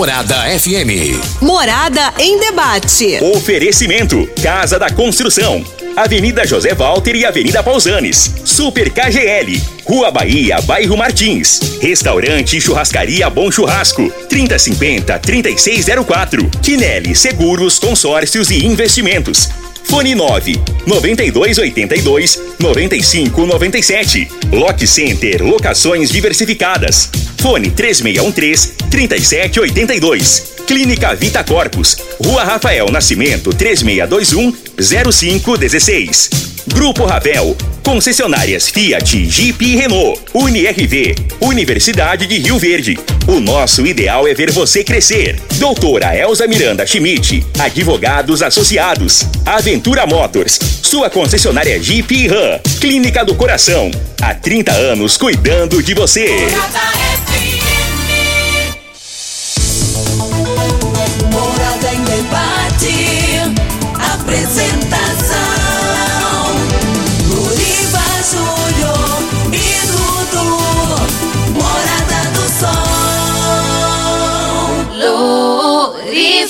Morada FM. Morada em debate. Oferecimento: Casa da Construção. Avenida José Walter e Avenida Pausanes. Super KGL. Rua Bahia, Bairro Martins. Restaurante e Churrascaria Bom Churrasco. 3050-3604. Quinelli Seguros, Consórcios e Investimentos. Fone 9 9282 9597. Lock Center Locações Diversificadas. Fone 3613 3782. Clínica Vita Corpus. Rua Rafael Nascimento 3621 0516. Grupo Ravel. Concessionárias Fiat, Jeep e Renault. UniRV. Universidade de Rio Verde. O nosso ideal é ver você crescer. Doutora Elza Miranda Schmidt. Advogados Associados. Aventura Motors. Sua concessionária Jeep e Ram. Clínica do Coração. Há 30 anos cuidando de você.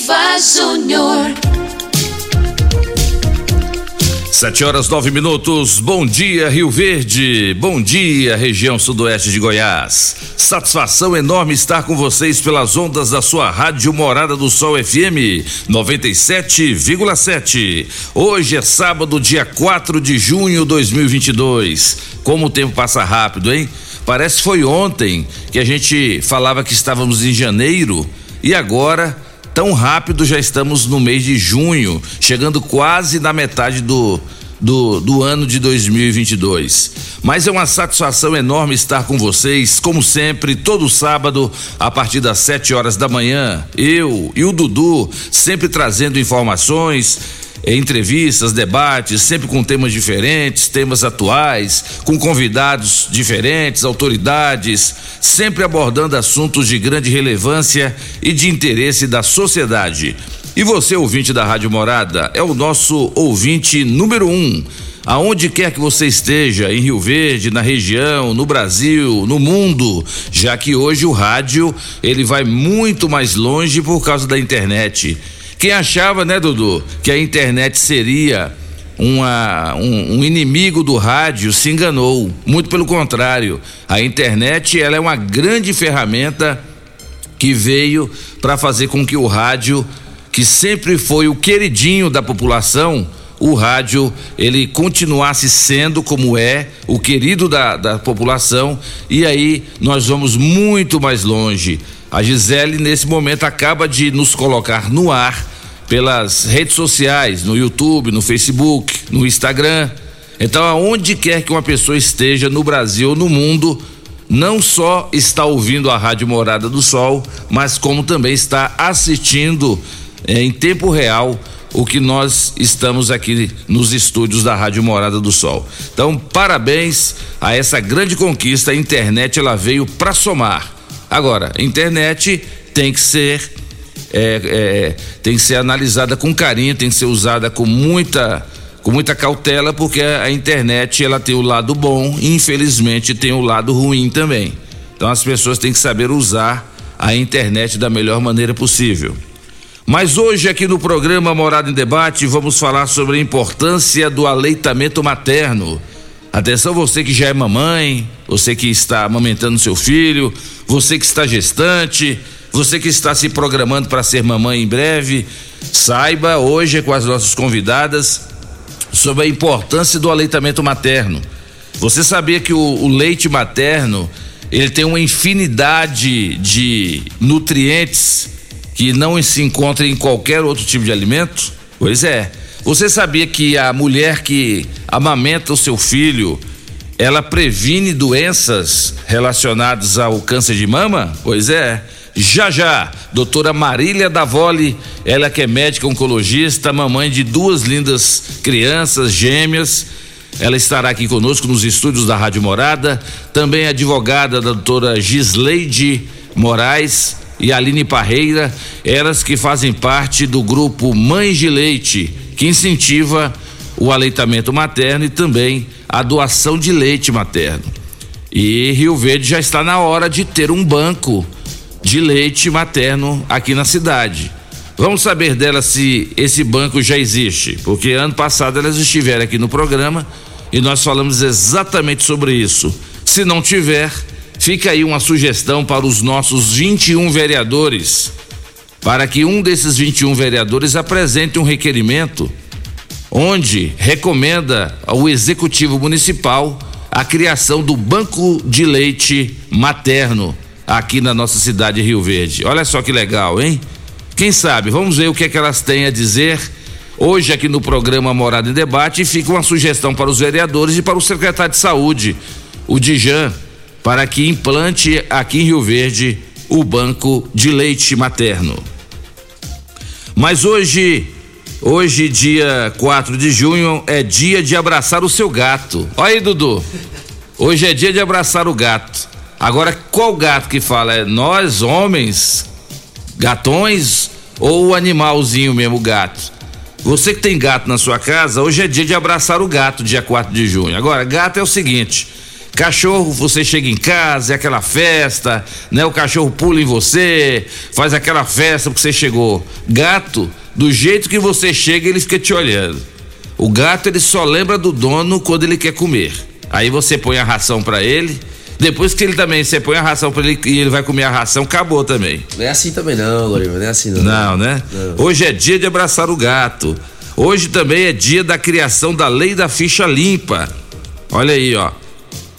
Luriva Júnior. Sete horas nove minutos. Bom dia, Rio Verde. Bom dia, região sudoeste de Goiás. Satisfação enorme estar com vocês pelas ondas da sua rádio Morada do Sol FM 97,7. Hoje é sábado, dia 4 de junho de 2022. Como o tempo passa rápido, hein? Parece que foi ontem que a gente falava que estávamos em janeiro e agora tão rápido já estamos no mês de junho, chegando quase na metade do, do, do ano de 2022. Mas é uma satisfação enorme estar com vocês, como sempre, todo sábado, a partir das 7 horas da manhã. Eu e o Dudu sempre trazendo informações. Eh, Entrevistas, debates, sempre com temas diferentes, temas atuais, com convidados diferentes, autoridades, sempre abordando assuntos de grande relevância e de interesse da sociedade. E você, ouvinte da Rádio Morada, é o nosso ouvinte número um. Aonde quer que você esteja, em Rio Verde, na região, no Brasil, no mundo, já que hoje o rádio ele vai muito mais longe por causa da internet. Quem achava, né, Dudu, que a internet seria uma, um, um inimigo do rádio se enganou. Muito pelo contrário, a internet ela é uma grande ferramenta que veio para fazer com que o rádio, que sempre foi o queridinho da população, o rádio ele continuasse sendo como é o querido da, da população e aí nós vamos muito mais longe. A Gisele nesse momento acaba de nos colocar no ar pelas redes sociais, no YouTube, no Facebook, no Instagram. Então, aonde quer que uma pessoa esteja no Brasil ou no mundo, não só está ouvindo a Rádio Morada do Sol, mas como também está assistindo eh, em tempo real o que nós estamos aqui nos estúdios da Rádio Morada do Sol. Então, parabéns a essa grande conquista. A internet ela veio para somar. Agora, internet tem que ser é, é, tem que ser analisada com carinho, tem que ser usada com muita com muita cautela, porque a internet ela tem o lado bom e infelizmente tem o lado ruim também. Então as pessoas têm que saber usar a internet da melhor maneira possível. Mas hoje aqui no programa Morada em Debate vamos falar sobre a importância do aleitamento materno. Atenção você que já é mamãe, você que está amamentando seu filho, você que está gestante, você que está se programando para ser mamãe em breve, saiba hoje com as nossas convidadas sobre a importância do aleitamento materno. Você sabia que o, o leite materno ele tem uma infinidade de nutrientes que não se encontra em qualquer outro tipo de alimento? Pois é. Você sabia que a mulher que amamenta o seu filho, ela previne doenças relacionadas ao câncer de mama? Pois é. Já já, doutora Marília Davoli, ela que é médica oncologista, mamãe de duas lindas crianças gêmeas. Ela estará aqui conosco nos estúdios da Rádio Morada. Também a advogada da doutora Gisleide Moraes e Aline Parreira, elas que fazem parte do grupo Mães de Leite, que incentiva o aleitamento materno e também a doação de leite materno. E Rio Verde já está na hora de ter um banco de leite materno aqui na cidade. Vamos saber dela se esse banco já existe, porque ano passado elas estiveram aqui no programa e nós falamos exatamente sobre isso. Se não tiver, fica aí uma sugestão para os nossos 21 vereadores, para que um desses 21 vereadores apresente um requerimento onde recomenda ao executivo municipal a criação do banco de leite materno aqui na nossa cidade de Rio Verde. Olha só que legal, hein? Quem sabe? Vamos ver o que é que elas têm a dizer hoje aqui no programa Morada em Debate e fica uma sugestão para os vereadores e para o secretário de Saúde, o Dijan, para que implante aqui em Rio Verde o banco de leite materno. Mas hoje Hoje, dia 4 de junho, é dia de abraçar o seu gato. Olha aí, Dudu. Hoje é dia de abraçar o gato. Agora, qual gato que fala? É nós, homens, gatões ou o animalzinho mesmo, gato? Você que tem gato na sua casa, hoje é dia de abraçar o gato, dia 4 de junho. Agora, gato é o seguinte: cachorro, você chega em casa, é aquela festa, né? O cachorro pula em você, faz aquela festa porque você chegou. Gato do jeito que você chega, ele fica te olhando. O gato ele só lembra do dono quando ele quer comer. Aí você põe a ração para ele. Depois que ele também, você põe a ração para ele e ele vai comer a ração, acabou também. Não é assim também não, Loriva, não é assim não. Não, né? Não. Hoje é dia de abraçar o gato. Hoje também é dia da criação da lei da ficha limpa. Olha aí, ó.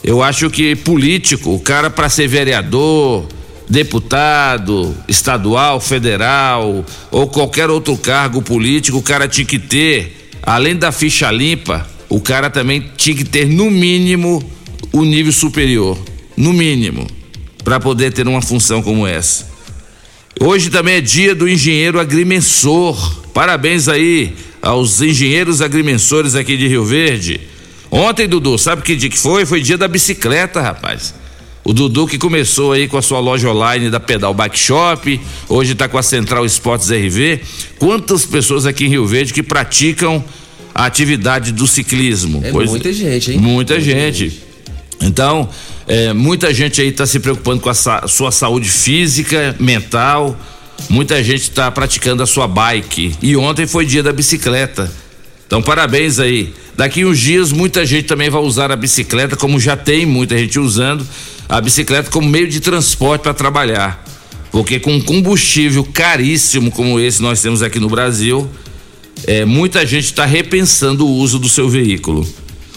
Eu acho que político, o cara para ser vereador, deputado estadual, federal ou qualquer outro cargo político, o cara tinha que ter, além da ficha limpa, o cara também tinha que ter no mínimo o nível superior, no mínimo, para poder ter uma função como essa. Hoje também é dia do engenheiro agrimensor. Parabéns aí aos engenheiros agrimensores aqui de Rio Verde. Ontem, Dudu, sabe que dia que foi? Foi dia da bicicleta, rapaz. O Dudu que começou aí com a sua loja online da Pedal Bike Shop, hoje está com a Central Esportes RV. Quantas pessoas aqui em Rio Verde que praticam a atividade do ciclismo? É muita gente, hein? Muita, muita gente. gente. Então, é, muita gente aí está se preocupando com a sa sua saúde física, mental. Muita gente está praticando a sua bike. E ontem foi dia da bicicleta. Então, parabéns aí. Daqui uns dias, muita gente também vai usar a bicicleta, como já tem muita gente usando a bicicleta como meio de transporte para trabalhar. Porque com combustível caríssimo como esse nós temos aqui no Brasil, é, muita gente está repensando o uso do seu veículo.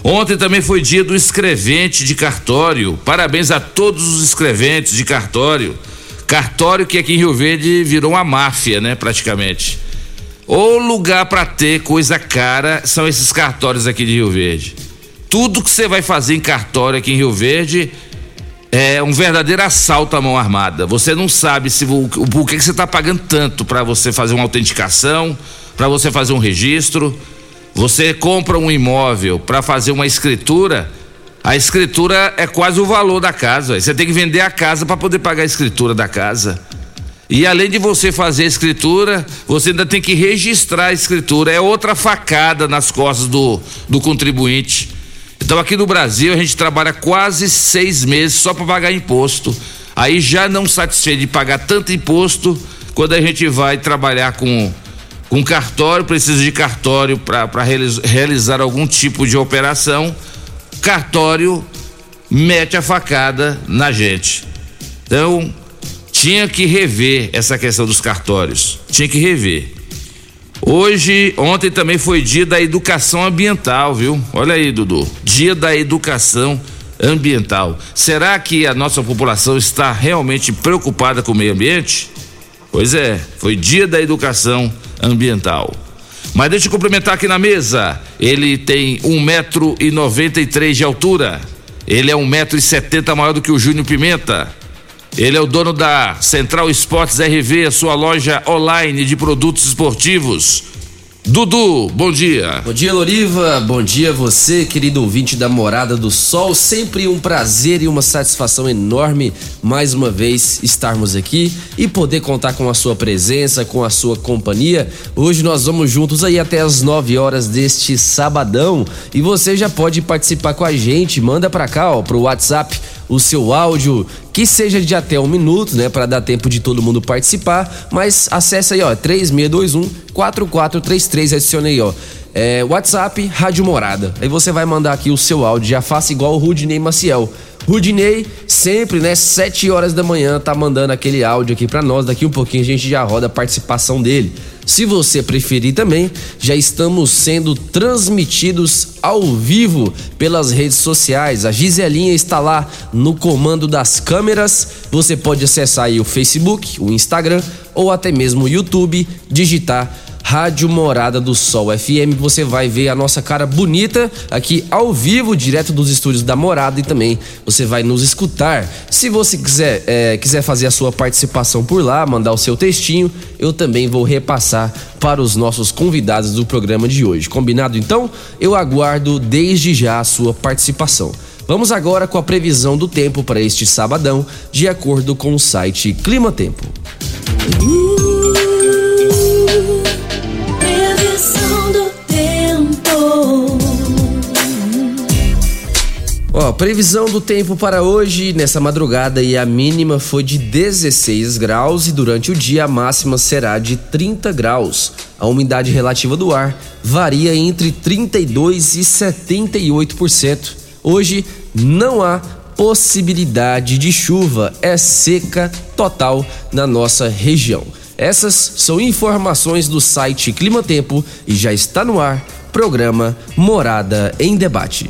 Ontem também foi dia do escrevente de cartório. Parabéns a todos os escreventes de cartório. Cartório que aqui em Rio Verde virou uma máfia, né, praticamente. O lugar para ter coisa cara são esses cartórios aqui de Rio Verde. Tudo que você vai fazer em cartório aqui em Rio Verde é um verdadeiro assalto à mão armada. Você não sabe se o, que, que você está pagando tanto para você fazer uma autenticação, para você fazer um registro. Você compra um imóvel para fazer uma escritura, a escritura é quase o valor da casa. Você tem que vender a casa para poder pagar a escritura da casa. E além de você fazer a escritura, você ainda tem que registrar a escritura. É outra facada nas costas do, do contribuinte. Então aqui no Brasil a gente trabalha quase seis meses só para pagar imposto. Aí já não satisfeito de pagar tanto imposto, quando a gente vai trabalhar com com cartório, precisa de cartório para realizar algum tipo de operação, cartório mete a facada na gente. Então, tinha que rever essa questão dos cartórios. Tinha que rever. Hoje, ontem também foi dia da educação ambiental, viu? Olha aí, Dudu. Dia da educação ambiental. Será que a nossa população está realmente preocupada com o meio ambiente? Pois é, foi dia da educação ambiental. Mas deixa eu cumprimentar aqui na mesa. Ele tem um metro e noventa e três de altura. Ele é um metro e setenta maior do que o Júnior Pimenta. Ele é o dono da Central Esportes RV, a sua loja online de produtos esportivos. Dudu, bom dia. Bom dia, Loriva. Bom dia você, querido ouvinte da Morada do Sol. Sempre um prazer e uma satisfação enorme mais uma vez estarmos aqui e poder contar com a sua presença, com a sua companhia. Hoje nós vamos juntos aí até as 9 horas deste sabadão e você já pode participar com a gente. Manda para cá, ó, pro WhatsApp o seu áudio, que seja de até um minuto, né, para dar tempo de todo mundo participar. Mas acessa aí, ó, 3621 4433, adicione aí, ó. É, WhatsApp, Rádio Morada. Aí você vai mandar aqui o seu áudio, já faça igual o Rudinei Maciel. Rudinei, sempre, né, 7 horas da manhã, tá mandando aquele áudio aqui para nós. Daqui um pouquinho a gente já roda a participação dele. Se você preferir também, já estamos sendo transmitidos ao vivo pelas redes sociais. A Giselinha está lá no comando das câmeras. Você pode acessar aí o Facebook, o Instagram ou até mesmo o YouTube, digitar Rádio Morada do Sol FM. Você vai ver a nossa cara bonita aqui ao vivo, direto dos estúdios da Morada e também você vai nos escutar. Se você quiser, é, quiser fazer a sua participação por lá, mandar o seu textinho, eu também vou repassar para os nossos convidados do programa de hoje. Combinado então? Eu aguardo desde já a sua participação. Vamos agora com a previsão do tempo para este sabadão, de acordo com o site Clima Tempo. Previsão Ó, previsão do tempo para hoje, nessa madrugada e a mínima foi de 16 graus e durante o dia a máxima será de 30 graus. A umidade relativa do ar varia entre 32 e 78%. Hoje não há possibilidade de chuva, é seca total na nossa região. Essas são informações do site Clima Tempo e já está no ar programa Morada em Debate.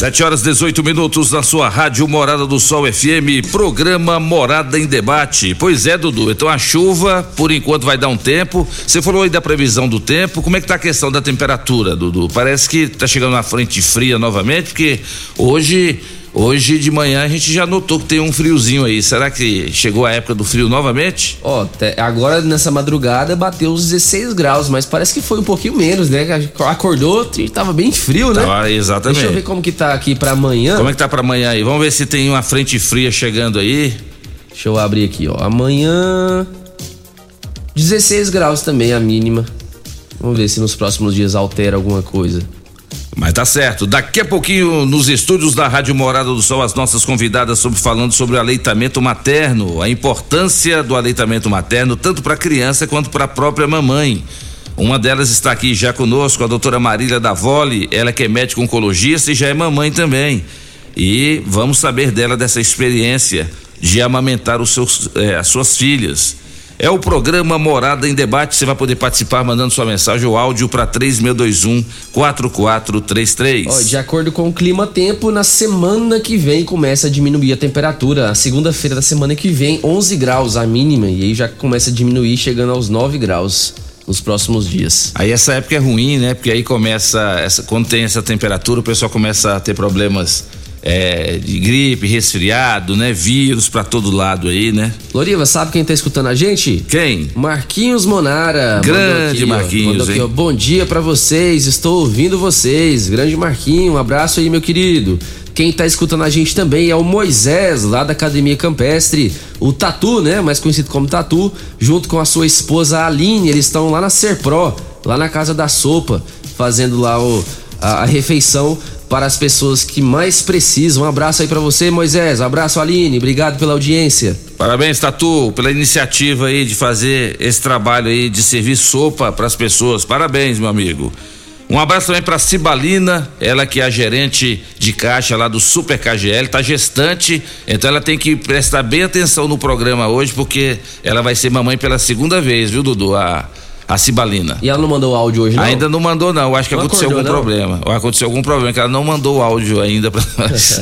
Sete horas 18 minutos na sua rádio Morada do Sol FM, programa Morada em Debate. Pois é, Dudu. Então a chuva, por enquanto, vai dar um tempo. Você falou aí da previsão do tempo. Como é que tá a questão da temperatura, Dudu? Parece que tá chegando na frente fria novamente, porque hoje. Hoje de manhã a gente já notou que tem um friozinho aí. Será que chegou a época do frio novamente? Ó, te- agora nessa madrugada bateu os 16 graus, mas parece que foi um pouquinho menos, né? Acordou e tava bem frio, né? Tava, exatamente. Deixa eu ver como que tá aqui pra amanhã. Como é que tá pra amanhã aí? Vamos ver se tem uma frente fria chegando aí. Deixa eu abrir aqui, ó. Amanhã 16 graus também a mínima. Vamos ver se nos próximos dias altera alguma coisa. Mas tá certo. Daqui a pouquinho, nos estúdios da Rádio Morada do Sol, as nossas convidadas sobre, falando sobre o aleitamento materno, a importância do aleitamento materno, tanto para a criança quanto para a própria mamãe. Uma delas está aqui já conosco, a doutora Marília Davoli, ela que é médica oncologista e já é mamãe também. E vamos saber dela dessa experiência de amamentar os seus, eh, as suas filhas. É o programa Morada em Debate. Você vai poder participar mandando sua mensagem ou áudio para 3621 4433. Ó, de acordo com o clima tempo, na semana que vem começa a diminuir a temperatura. A segunda-feira da semana que vem, 11 graus a mínima, e aí já começa a diminuir, chegando aos 9 graus nos próximos dias. Aí essa época é ruim, né? Porque aí começa, essa, quando tem essa temperatura, o pessoal começa a ter problemas é, de gripe, resfriado, né? Vírus pra todo lado aí, né? Loriva, sabe quem tá escutando a gente? Quem? Marquinhos Monara. Grande aqui, Marquinhos, aqui, ó, Bom dia pra vocês, estou ouvindo vocês. Grande Marquinho, um abraço aí, meu querido. Quem tá escutando a gente também é o Moisés, lá da Academia Campestre. O Tatu, né? Mais conhecido como Tatu, junto com a sua esposa Aline. Eles estão lá na Serpro, lá na Casa da Sopa, fazendo lá o, a, a refeição para as pessoas que mais precisam. Um abraço aí pra você, Moisés. Um abraço, Aline. Obrigado pela audiência. Parabéns, Tatu, pela iniciativa aí de fazer esse trabalho aí de servir sopa para as pessoas. Parabéns, meu amigo. Um abraço também para Cibalina, ela que é a gerente de caixa lá do Super KGL, tá gestante, então ela tem que prestar bem atenção no programa hoje, porque ela vai ser mamãe pela segunda vez, viu, Dudu? A, a Cibalina. E ela não mandou áudio hoje, não? Ainda não mandou, não. Eu acho que Não aconteceu acordou, algum não? problema. Ou aconteceu algum problema, que ela não mandou o áudio ainda para nós.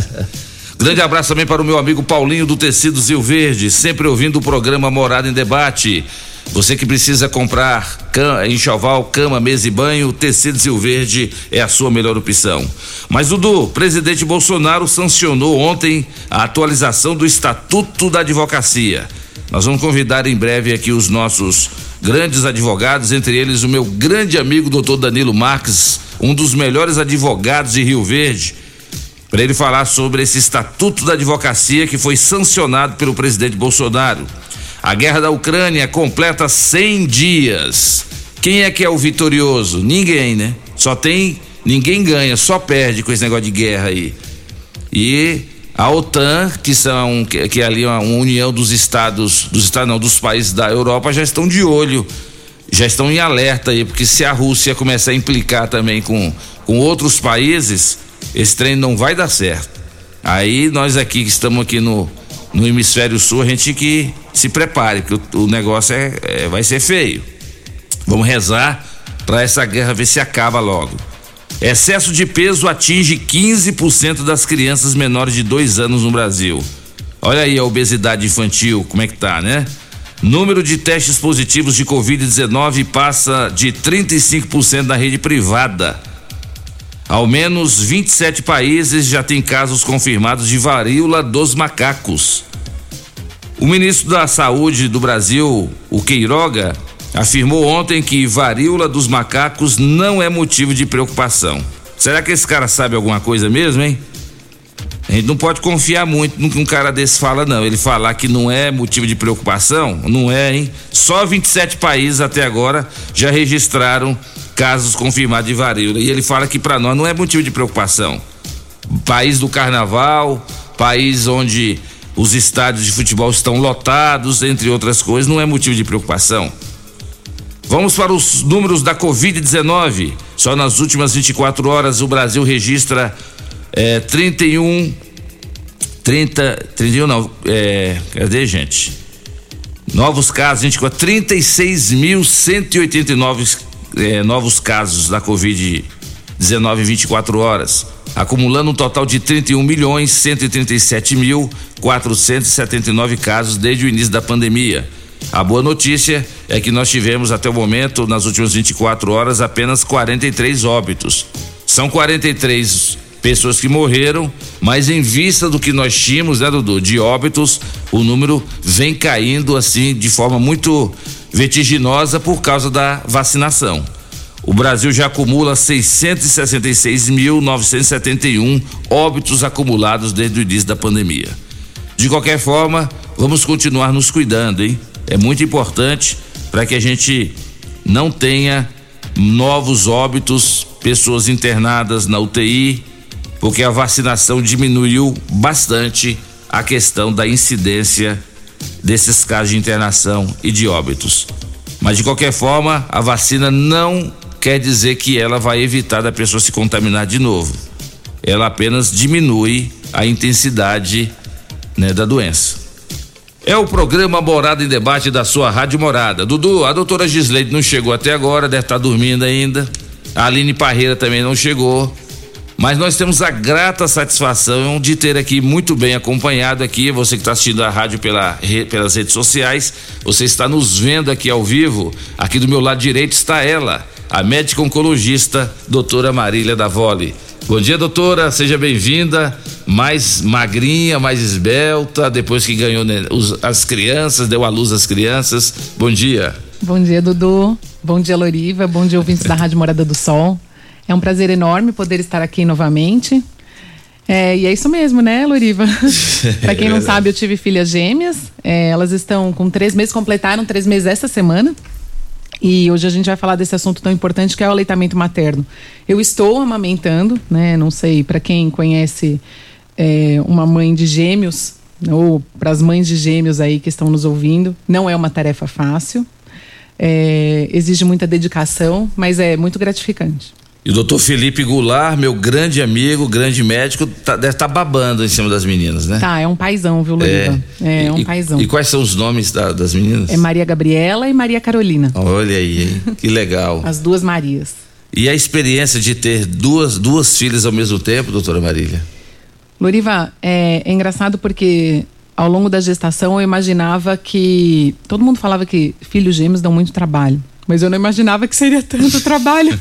Grande abraço também para o meu amigo Paulinho do Tecidos Rio Verde, sempre ouvindo o programa Morada em Debate. Você que precisa comprar cama, enxoval, cama, mesa e banho, tecidos Rio Verde é a sua melhor opção. Mas Dudu, presidente Bolsonaro sancionou ontem a atualização do Estatuto da Advocacia. Nós vamos convidar em breve aqui os nossos grandes advogados, entre eles o meu grande amigo doutor Danilo Marques, um dos melhores advogados de Rio Verde, para ele falar sobre esse Estatuto da Advocacia que foi sancionado pelo presidente Bolsonaro. A guerra da Ucrânia completa 100 dias. Quem é que é o vitorioso? Ninguém, né? Só tem. Ninguém ganha, só perde com esse negócio de guerra aí. E a OTAN, que são que, que é ali uma, uma união dos estados, dos estados não, dos países da Europa já estão de olho, já estão em alerta aí, porque se a Rússia começar a implicar também com com outros países, esse trem não vai dar certo. Aí nós aqui que estamos aqui no no hemisfério sul, a gente que se prepare, porque o, o negócio é, é, vai ser feio. Vamos rezar para essa guerra ver se acaba logo. Excesso de peso atinge 15% das crianças menores de dois anos no Brasil. Olha aí a obesidade infantil, como é que tá, né? Número de testes positivos de Covid-19 passa de 35% na rede privada. Ao menos 27 países já têm casos confirmados de varíola dos macacos. O ministro da Saúde do Brasil, o Queiroga, afirmou ontem que varíola dos macacos não é motivo de preocupação. Será que esse cara sabe alguma coisa mesmo, hein? A gente não pode confiar muito no que um cara desse fala, não. Ele falar que não é motivo de preocupação, não é, hein? Só 27 países até agora já registraram casos confirmados de varíola. E ele fala que para nós não é motivo de preocupação. País do carnaval, país onde os estádios de futebol estão lotados, entre outras coisas, não é motivo de preocupação. Vamos para os números da Covid-19. Só nas últimas 24 horas o Brasil registra é, 31. 30. 31 não. É, cadê, gente? Novos casos, gente, 36.189 eh, novos casos da Covid-19 em 24 horas, acumulando um total de 31 milhões 137 mil 479 casos desde o início da pandemia. A boa notícia é que nós tivemos até o momento, nas últimas 24 horas, apenas 43 óbitos. São 43 pessoas que morreram, mas em vista do que nós tínhamos, né, Dudu, de óbitos, o número vem caindo assim de forma muito vertiginosa por causa da vacinação. O Brasil já acumula 666.971 óbitos acumulados desde o início da pandemia. De qualquer forma, vamos continuar nos cuidando, hein? É muito importante para que a gente não tenha novos óbitos, pessoas internadas na UTI, porque a vacinação diminuiu bastante a questão da incidência desses casos de internação e de óbitos. Mas de qualquer forma, a vacina não quer dizer que ela vai evitar da pessoa se contaminar de novo. Ela apenas diminui a intensidade né, da doença. É o programa Morada em Debate da sua Rádio Morada. Dudu, a doutora Gisleide não chegou até agora, deve estar dormindo ainda. A Aline Parreira também não chegou. Mas nós temos a grata satisfação de ter aqui muito bem acompanhado aqui, você que está assistindo a rádio pela, pelas redes sociais, você está nos vendo aqui ao vivo. Aqui do meu lado direito está ela, a médica oncologista, doutora Marília Davoli. Bom dia, doutora, seja bem-vinda. Mais magrinha, mais esbelta, depois que ganhou né, as crianças, deu a luz às crianças. Bom dia. Bom dia, Dudu. Bom dia, Loriva. Bom dia, ouvintes da Rádio Morada do Sol. É um prazer enorme poder estar aqui novamente. É, e é isso mesmo, né, Loriva? Para quem não sabe, eu tive filhas gêmeas. É, elas estão com três meses, completaram três meses esta semana. E hoje a gente vai falar desse assunto tão importante que é o aleitamento materno. Eu estou amamentando, né? Não sei, para quem conhece é, uma mãe de gêmeos, ou para as mães de gêmeos aí que estão nos ouvindo, não é uma tarefa fácil. É, exige muita dedicação, mas é muito gratificante. E o doutor Felipe Goulart, meu grande amigo, grande médico, tá, deve estar tá babando em cima das meninas, né? Tá, é um paizão, viu, Loriva? É, é um e, paizão. E quais são os nomes da, das meninas? É Maria Gabriela e Maria Carolina. Olha aí, hein? que legal. As duas Marias. E a experiência de ter duas, duas filhas ao mesmo tempo, doutora Marília? Loriva, é, é engraçado porque ao longo da gestação eu imaginava que todo mundo falava que filhos gêmeos dão muito trabalho, mas eu não imaginava que seria tanto trabalho.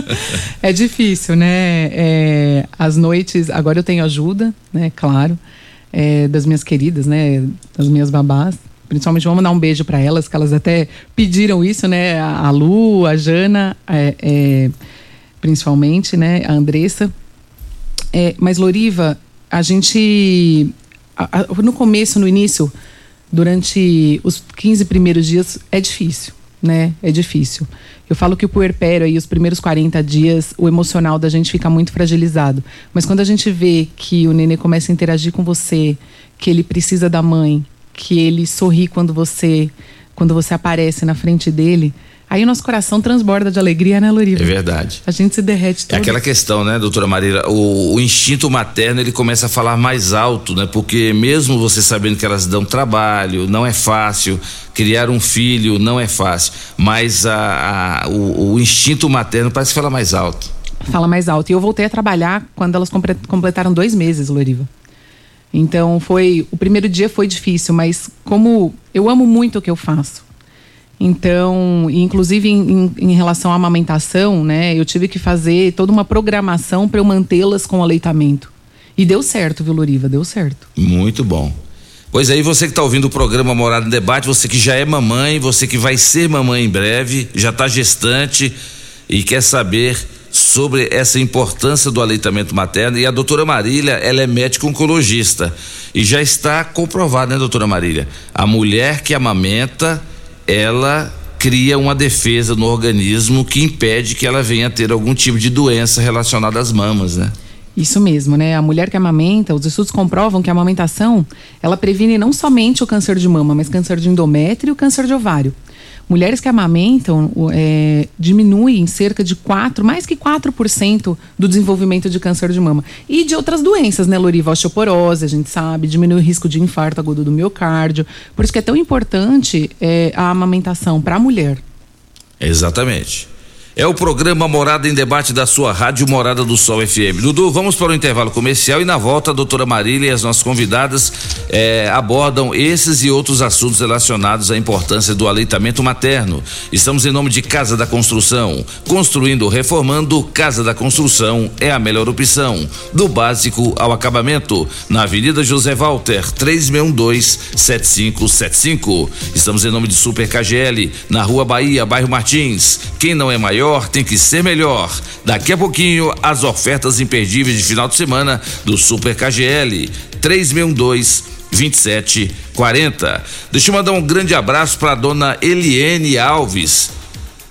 é difícil, né? É, as noites, agora eu tenho ajuda, né? Claro, é, das minhas queridas, né? Das minhas babás. Principalmente vamos dar um beijo para elas, que elas até pediram isso, né? A Lu, a Jana, é, é, principalmente, né? A Andressa. É, mas Loriva, a gente a, a, no começo, no início, durante os 15 primeiros dias, é difícil, né? É difícil. Eu falo que o puerpério aí, os primeiros 40 dias, o emocional da gente fica muito fragilizado. Mas quando a gente vê que o nenê começa a interagir com você, que ele precisa da mãe, que ele sorri quando você quando você aparece na frente dele, Aí o nosso coração transborda de alegria, né, Loriva? É verdade. A gente se derrete todo. É aquela questão, né, doutora Marília? O, o, instinto materno ele começa a falar mais alto, né? Porque mesmo você sabendo que elas dão trabalho, não é fácil, criar um filho não é fácil, mas a, a o, o, instinto materno parece falar mais alto. Fala mais alto. E eu voltei a trabalhar quando elas completaram dois meses, Loriva. Então foi. O primeiro dia foi difícil, mas como eu amo muito o que eu faço então, inclusive em, em, em, relação à amamentação, né, eu tive que fazer toda uma programação para eu mantê-las com aleitamento. E deu certo, viu, Loriva? Deu certo. Muito bom. Pois aí, você que está ouvindo o programa Morada em Debate, você que já é mamãe, você que vai ser mamãe em breve, já está gestante e quer saber sobre essa importância do aleitamento materno. E a doutora Marília, ela é médica oncologista. E já está comprovado, né, doutora Marília? A mulher que amamenta ela cria uma defesa no organismo que impede que ela venha a ter algum tipo de doença relacionada às mamas, né? Isso mesmo, né? A mulher que amamenta, os estudos comprovam que a amamentação, ela previne não somente o câncer de mama, mas câncer de endométrio e o câncer de ovário. Mulheres que amamentam é, diminuem em cerca de 4, mais que 4% do desenvolvimento de câncer de mama. E de outras doenças, né, Loriva? Osteoporose, a gente sabe, diminui o risco de infarto agudo do miocárdio. Por isso que é tão importante é, a amamentação para a mulher. Exatamente. É o programa Morada em Debate da sua Rádio Morada do Sol FM. Dudu, vamos para o intervalo comercial e na volta a doutora Marília e as nossas convidadas eh, abordam esses e outros assuntos relacionados à importância do aleitamento materno. Estamos em nome de Casa da Construção. Construindo, reformando, Casa da Construção é a melhor opção. Do básico ao acabamento. Na Avenida José Walter, 3612-7575. Estamos em nome de Super KGL, na Rua Bahia, bairro Martins. Quem não é maior, tem que ser melhor. Daqui a pouquinho, as ofertas imperdíveis de final de semana do Super KGL 3612 2740. Deixa eu mandar um grande abraço para dona Eliene Alves.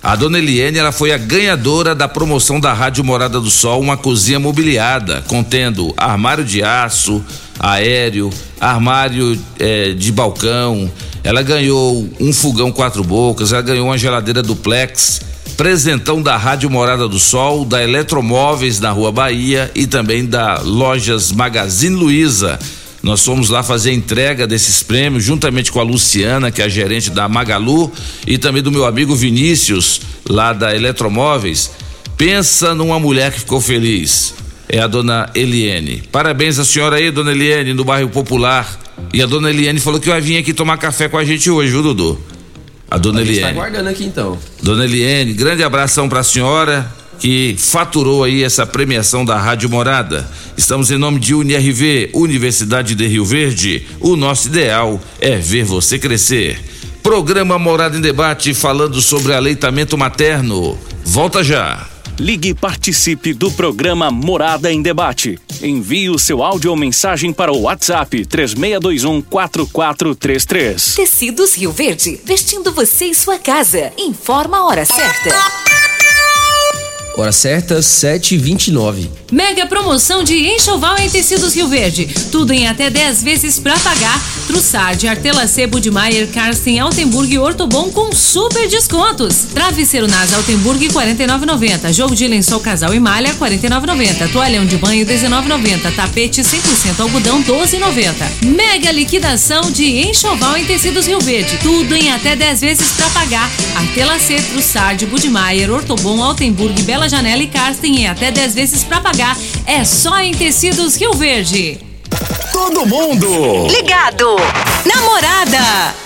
A dona Eliene ela foi a ganhadora da promoção da Rádio Morada do Sol, uma cozinha mobiliada, contendo armário de aço, aéreo, armário eh, de balcão. Ela ganhou um fogão quatro bocas, ela ganhou uma geladeira duplex Presentão da Rádio Morada do Sol, da Eletromóveis na Rua Bahia e também da Lojas Magazine Luiza. Nós fomos lá fazer a entrega desses prêmios, juntamente com a Luciana, que é a gerente da Magalu, e também do meu amigo Vinícius, lá da Eletromóveis. Pensa numa mulher que ficou feliz. É a dona Eliene. Parabéns à senhora aí, dona Eliene, do bairro Popular. E a dona Eliene falou que vai vir aqui tomar café com a gente hoje, viu, Dudu? A dona a Eliene. Está aguardando aqui então. Dona Eliene, grande abração para a senhora que faturou aí essa premiação da Rádio Morada. Estamos em nome de UniRV, Universidade de Rio Verde. O nosso ideal é ver você crescer. Programa Morada em Debate falando sobre aleitamento materno. Volta já. Ligue e participe do programa Morada em Debate. Envie o seu áudio ou mensagem para o WhatsApp 3621 4433. Tecidos Rio Verde, vestindo você e sua casa. Informa a hora certa. Hora certa, 7h29. Mega promoção de enxoval em tecidos Rio Verde. Tudo em até 10 vezes para pagar. Trussard, Artelacê, Budmeier, Karsten, Altenburg e Ortobon com super descontos. Travesseiro Nasa Altenburg 49,90. Jogo de lençol casal e malha 49,90. Toalhão de banho 19,90. Tapete 100% algodão 12,90. Mega liquidação de enxoval em tecidos Rio Verde. Tudo em até 10 vezes para pagar. Artelacê, Trussard, Budmeier, Ortobon, Altenburg, Bela Janela e Karsten em até 10 vezes para pagar. É só em tecidos Rio Verde. todo mundo. Ligado. Namorada.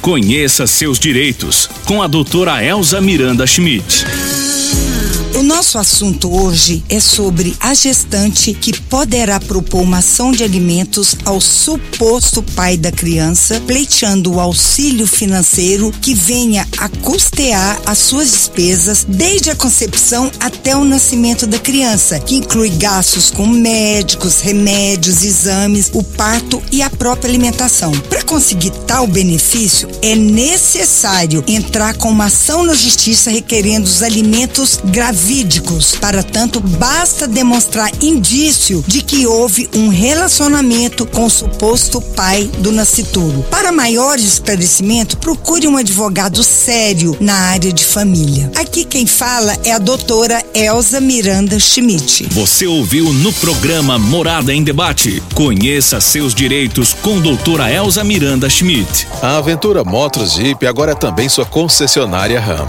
conheça seus direitos com a doutora Elza Miranda Schmidt. Nosso assunto hoje é sobre a gestante que poderá propor uma ação de alimentos ao suposto pai da criança, pleiteando o auxílio financeiro que venha a custear as suas despesas desde a concepção até o nascimento da criança, que inclui gastos com médicos, remédios, exames, o parto e a própria alimentação. Para conseguir tal benefício, é necessário entrar com uma ação na justiça requerendo os alimentos gravídicos. Para tanto, basta demonstrar indício de que houve um relacionamento com o suposto pai do nascituro. Para maior esclarecimento, procure um advogado sério na área de família. Aqui quem fala é a doutora Elza Miranda Schmidt. Você ouviu no programa Morada em Debate. Conheça seus direitos com doutora Elza Miranda Schmidt. A Aventura Motos Jeep agora é também sua concessionária RAM.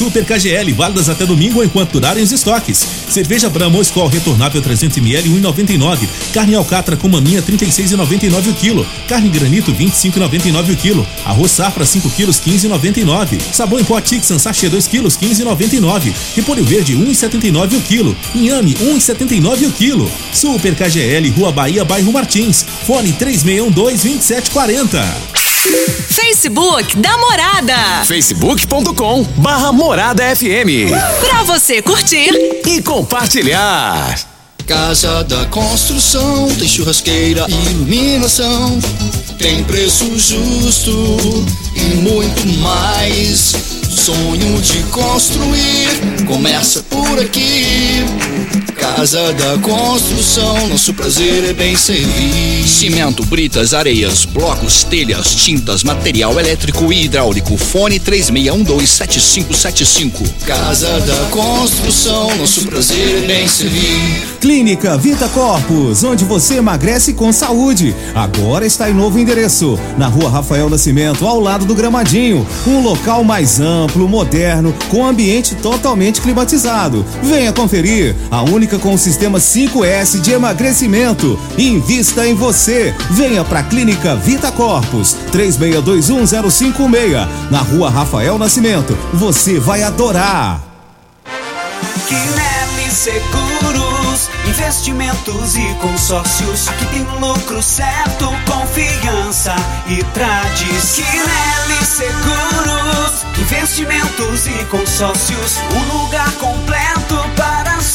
Super KGL, válidas até domingo enquanto durarem os estoques. Cerveja Brahma ou Skol retornável 300ml 1,99. Carne alcatra com maminha 36,99 o quilo. Carne granito 25,99 o quilo. Arroz safra 5 quilos 15,99. Sabão em pó Tixan sachê 2 quilos 15,99. Repolho verde 1,79 o quilo. Inhame 1,79 o quilo. Super KGL, Rua Bahia, bairro Martins. Fone 3612 2740. Facebook da Morada. facebook.com barra Morada FM. Pra você curtir e compartilhar. Casa da Construção tem churrasqueira e iluminação. Tem preço justo e muito mais. Sonho de construir começa por aqui. Casa da Construção, nosso prazer é bem servir. Cimento, britas, areias, blocos, telhas, tintas, material elétrico e hidráulico. Fone 36127575. Casa da Construção, nosso prazer é bem servir. Clínica Vita Corpus, onde você emagrece com saúde. Agora está em novo endereço, na rua Rafael Nascimento, ao lado do Gramadinho. Um local mais amplo, moderno, com ambiente totalmente climatizado. Venha conferir, a única com o sistema 5S de emagrecimento. Invista em você. Venha para a Clínica Vita Corpus, 36210556, na rua Rafael Nascimento. Você vai adorar. Quinelli Seguros, investimentos e consórcios. Aqui tem lucro certo, confiança e tradição. Quinelli Seguros, investimentos e consórcios. Um lugar completo para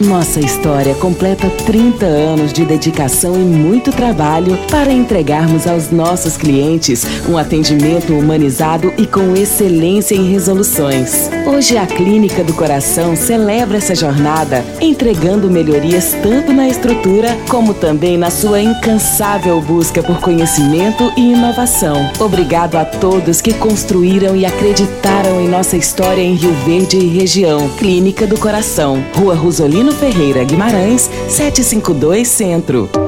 Nossa história completa 30 anos de dedicação e muito trabalho para entregarmos aos nossos clientes um atendimento humanizado e com excelência em resoluções. Hoje a Clínica do Coração celebra essa jornada, entregando melhorias tanto na estrutura como também na sua incansável busca por conhecimento e inovação. Obrigado a todos que construíram e acreditaram em nossa história em Rio Verde e região. Clínica do Coração, Rua Ferreira Guimarães, 752 Centro.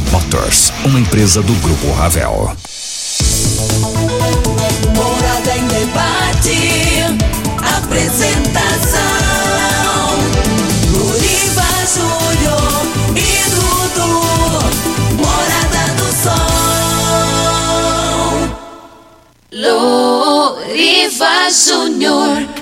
Motors, uma empresa do Grupo Ravel. Morada em debate. Apresentação: Luriva Júnior e Dudu. Morada do Sol. Luriva Júnior.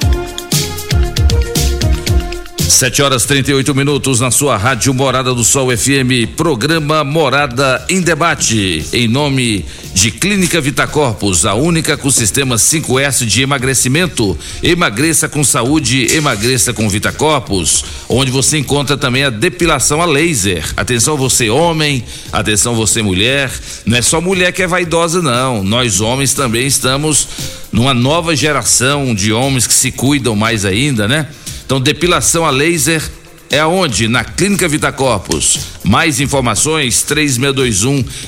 7 horas 38 minutos na sua rádio Morada do Sol FM, programa Morada em Debate, em nome de Clínica Vitacorpus, a única com sistema 5S de emagrecimento. Emagreça com saúde, emagreça com Vitacorpus, onde você encontra também a depilação a laser. Atenção você homem, atenção você mulher, não é só mulher que é vaidosa não, nós homens também estamos numa nova geração de homens que se cuidam mais ainda, né? Então, depilação a laser é aonde? Na Clínica Vitacorpus. Mais informações,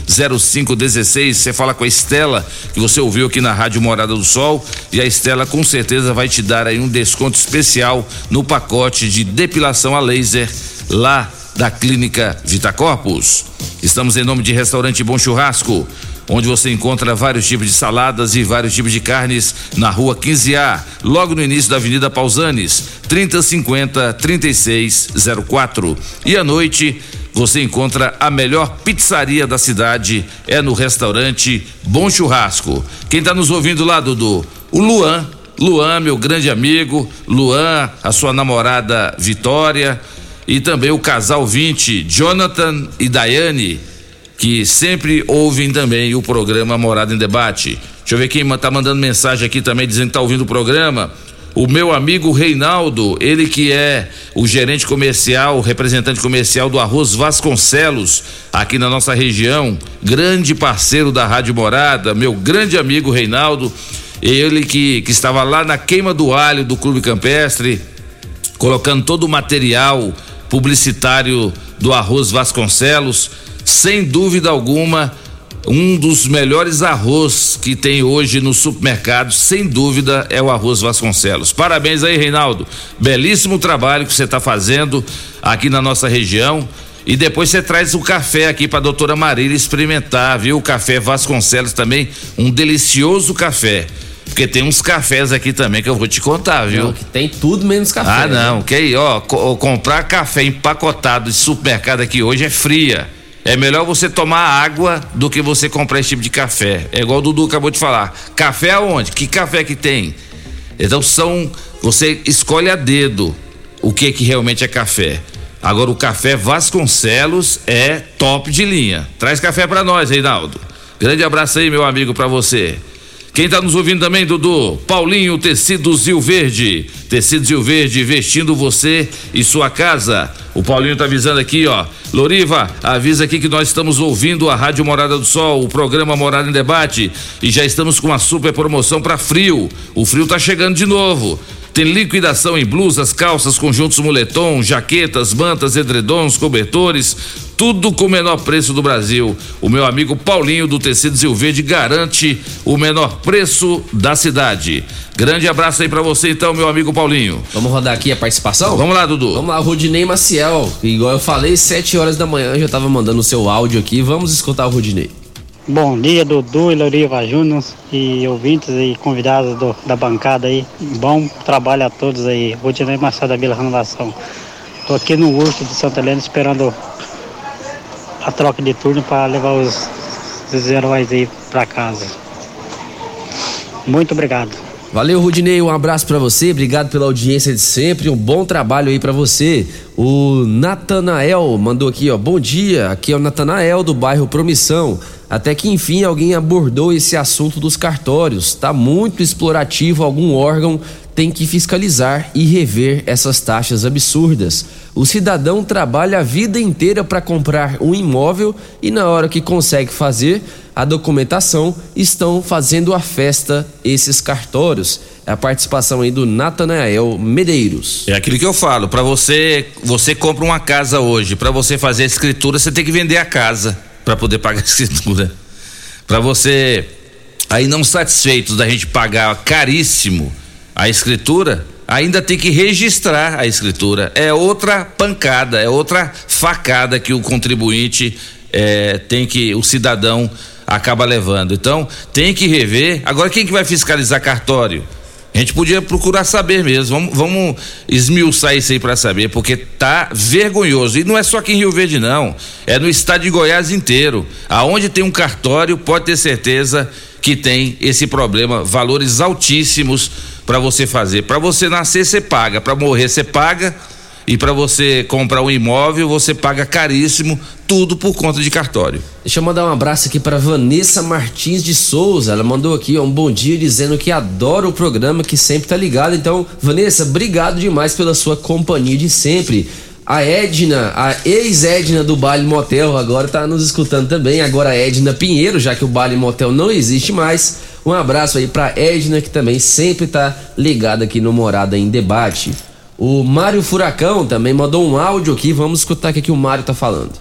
3621-0516. Você fala com a Estela, que você ouviu aqui na Rádio Morada do Sol. E a Estela com certeza vai te dar aí um desconto especial no pacote de depilação a laser lá da Clínica Vitacorpus. Estamos em nome de Restaurante Bom Churrasco onde você encontra vários tipos de saladas e vários tipos de carnes na rua 15A, logo no início da Avenida Pausanes, 3050 3604. E à noite você encontra a melhor pizzaria da cidade, é no restaurante Bom Churrasco. Quem está nos ouvindo lá, Dudu? O Luan. Luan, meu grande amigo, Luan, a sua namorada Vitória e também o casal 20, Jonathan e Daiane que sempre ouvem também o programa Morada em Debate. Deixa eu ver quem tá mandando mensagem aqui também dizendo que tá ouvindo o programa. O meu amigo Reinaldo, ele que é o gerente comercial, representante comercial do Arroz Vasconcelos, aqui na nossa região, grande parceiro da Rádio Morada, meu grande amigo Reinaldo, ele que, que estava lá na queima do alho do Clube Campestre, colocando todo o material publicitário do Arroz Vasconcelos sem dúvida alguma, um dos melhores arroz que tem hoje no supermercado, sem dúvida, é o arroz Vasconcelos. Parabéns aí, Reinaldo. Belíssimo trabalho que você está fazendo aqui na nossa região. E depois você traz o café aqui para a doutora Marília experimentar, viu? O café Vasconcelos também, um delicioso café. Porque tem uns cafés aqui também que eu vou te contar, viu? Não, que tem tudo menos café. Ah, não, né? que aí, ó, co comprar café empacotado de supermercado aqui hoje é fria. É melhor você tomar água do que você comprar esse tipo de café. É igual o Dudu acabou de falar. Café aonde? Que café que tem? Então são. Você escolhe a dedo o que que realmente é café. Agora o café Vasconcelos é top de linha. Traz café para nós, Reinaldo. Grande abraço aí, meu amigo, para você. Quem está nos ouvindo também, Dudu? Paulinho Tecidos Rio Verde. Tecidos Rio Verde, vestindo você e sua casa. O Paulinho tá avisando aqui, ó. Loriva, avisa aqui que nós estamos ouvindo a Rádio Morada do Sol, o programa Morada em Debate. E já estamos com uma super promoção para frio. O frio tá chegando de novo. Tem liquidação em blusas, calças, conjuntos moletom, jaquetas, mantas, edredons, cobertores, tudo com o menor preço do Brasil. O meu amigo Paulinho do Tecidos Rio Verde garante o menor preço da cidade. Grande abraço aí para você então, meu amigo Paulinho. Vamos rodar aqui a participação? Vamos lá, Dudu. Vamos lá, Rudinei Maciel. Igual eu falei, 7 horas da manhã já tava mandando o seu áudio aqui. Vamos escutar o Rudinei. Bom dia, Dudu e Loriva Júnior e ouvintes e convidados do- da bancada aí. Bom trabalho a todos aí. Rodinei Machado da Vila Renovação. Estou aqui no Urso de Santa Helena esperando a troca de turno para levar os, os heróis aí para casa. Muito obrigado. Valeu, Rudinei, um abraço pra você, obrigado pela audiência de sempre, um bom trabalho aí pra você. O Natanael mandou aqui, ó, bom dia, aqui é o Natanael do bairro Promissão. Até que enfim alguém abordou esse assunto dos cartórios. Tá muito explorativo, algum órgão tem que fiscalizar e rever essas taxas absurdas. O cidadão trabalha a vida inteira para comprar um imóvel e na hora que consegue fazer a documentação, estão fazendo a festa esses cartórios. É a participação aí do Natanael Medeiros. É aquilo que eu falo, para você, você compra uma casa hoje, para você fazer a escritura, você tem que vender a casa para poder pagar a escritura. Para você aí não satisfeitos da gente pagar caríssimo a escritura, ainda tem que registrar a escritura. É outra pancada, é outra facada que o contribuinte é, tem que o cidadão acaba levando. Então tem que rever. Agora quem que vai fiscalizar cartório? A gente podia procurar saber mesmo. Vamos, vamos esmiuçar isso aí para saber, porque tá vergonhoso. E não é só aqui em Rio Verde, não. É no estado de Goiás inteiro. Aonde tem um cartório, pode ter certeza que tem esse problema. Valores altíssimos para você fazer. Para você nascer, você paga. Para morrer, você paga. E para você comprar um imóvel, você paga caríssimo, tudo por conta de cartório. Deixa eu mandar um abraço aqui para Vanessa Martins de Souza. Ela mandou aqui ó, um bom dia dizendo que adora o programa, que sempre tá ligado. Então, Vanessa, obrigado demais pela sua companhia de sempre. A Edna, a ex-Edna do Baile Motel, agora tá nos escutando também. Agora a Edna Pinheiro, já que o Baile Motel não existe mais. Um abraço aí pra Edna, que também sempre tá ligada aqui no Morada em Debate. O Mário Furacão também mandou um áudio aqui. Vamos escutar o que, que o Mário tá falando.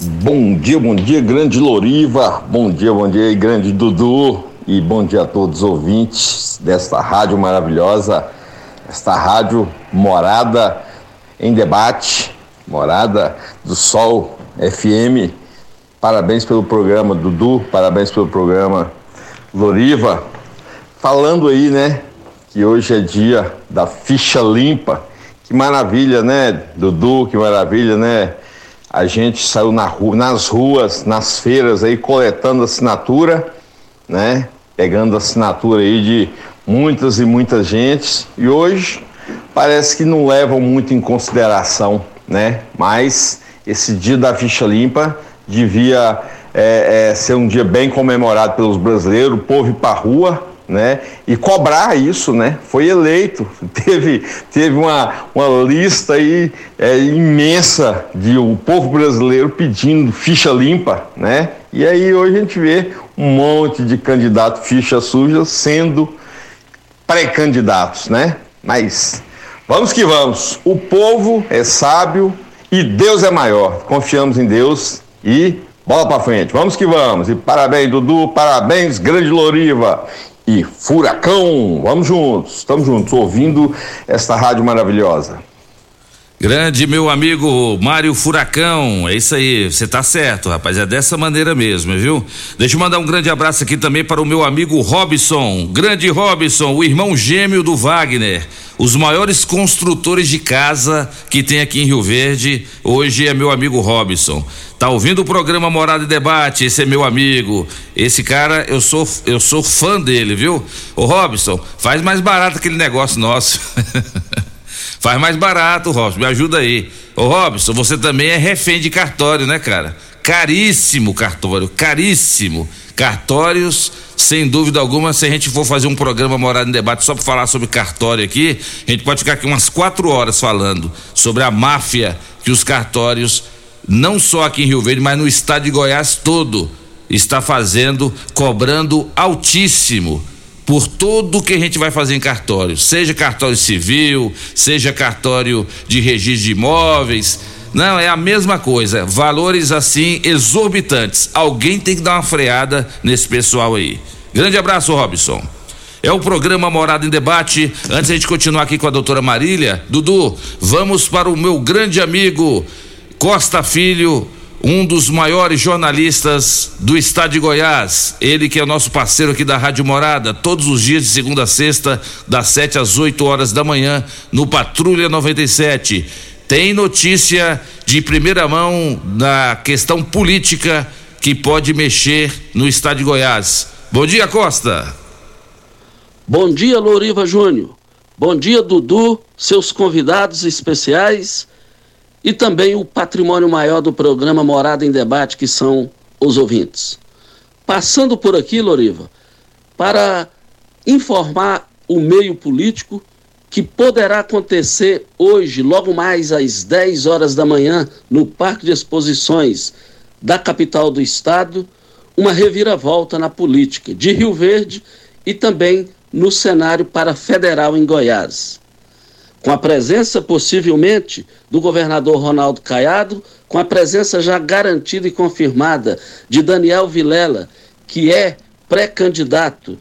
Bom dia, bom dia, grande Loriva. Bom dia, bom dia, grande Dudu. E bom dia a todos os ouvintes desta rádio maravilhosa, esta rádio Morada em Debate, Morada do Sol FM. Parabéns pelo programa, Dudu. Parabéns pelo programa, Loriva. Falando aí, né, que hoje é dia da ficha limpa. Que maravilha, né, Dudu? Que maravilha, né? A gente saiu na rua, nas ruas, nas feiras aí, coletando assinatura, né? Pegando assinatura aí de muitas e muitas gentes. E hoje parece que não levam muito em consideração, né? Mas esse dia da ficha limpa devia é, é, ser um dia bem comemorado pelos brasileiros, o povo ir pra rua, né? E cobrar isso, né? Foi eleito, teve, teve uma, uma lista aí é, imensa de o povo brasileiro pedindo ficha limpa, né? E aí hoje a gente vê um monte de candidato ficha suja sendo pré-candidatos, né? Mas vamos que vamos. O povo é sábio e Deus é maior. Confiamos em Deus e bola pra frente. Vamos que vamos. E parabéns, Dudu. Parabéns, grande Loriva. E Furacão. Vamos juntos. Estamos juntos ouvindo esta rádio maravilhosa. Grande meu amigo Mário Furacão, é isso aí, você tá certo, rapaz, é dessa maneira mesmo, viu? Deixa eu mandar um grande abraço aqui também para o meu amigo Robson, grande Robson, o irmão gêmeo do Wagner, os maiores construtores de casa que tem aqui em Rio Verde, hoje é meu amigo Robson. Tá ouvindo o programa Morada e Debate, esse é meu amigo. Esse cara, eu sou eu sou fã dele, viu? Ô Robson, faz mais barato aquele negócio nosso. Faz mais barato, Robson, me ajuda aí. Ô Robson, você também é refém de cartório, né, cara? Caríssimo cartório, caríssimo. Cartórios, sem dúvida alguma, se a gente for fazer um programa Morada em Debate só para falar sobre cartório aqui, a gente pode ficar aqui umas quatro horas falando sobre a máfia que os cartórios, não só aqui em Rio Verde, mas no estado de Goiás todo, está fazendo, cobrando altíssimo por tudo que a gente vai fazer em cartório, seja cartório civil, seja cartório de registro de imóveis. Não, é a mesma coisa, valores assim exorbitantes. Alguém tem que dar uma freada nesse pessoal aí. Grande abraço, Robson. É o programa Morada em Debate. Antes de a gente continuar aqui com a doutora Marília, Dudu, vamos para o meu grande amigo Costa Filho, um dos maiores jornalistas do estado de Goiás. Ele que é nosso parceiro aqui da Rádio Morada, todos os dias de segunda a sexta, das 7 às 8 horas da manhã, no Patrulha 97. Tem notícia de primeira mão na questão política que pode mexer no estado de Goiás. Bom dia, Costa. Bom dia, Loriva Júnior. Bom dia, Dudu, seus convidados especiais e também o patrimônio maior do programa Morada em Debate, que são os ouvintes. Passando por aqui, Loriva, para informar o meio político que poderá acontecer hoje, logo mais às 10 horas da manhã, no Parque de Exposições da capital do estado, uma reviravolta na política de Rio Verde e também no cenário para federal em Goiás. Com a presença, possivelmente, do governador Ronaldo Caiado, com a presença já garantida e confirmada de Daniel Vilela, que é pré-candidato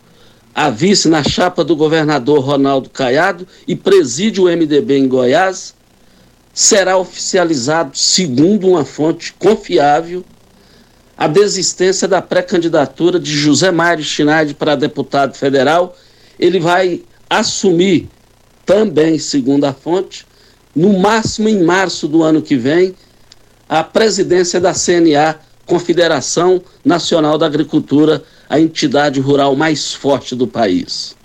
a vice na chapa do governador Ronaldo Caiado e preside o MDB em Goiás, será oficializado, segundo uma fonte confiável, a desistência da pré-candidatura de José Mário Schneider para deputado federal. Ele vai assumir, também segundo a fonte, no máximo em março do ano que vem, a presidência da CNA, Confederação Nacional da Agricultura, a entidade rural mais forte do país.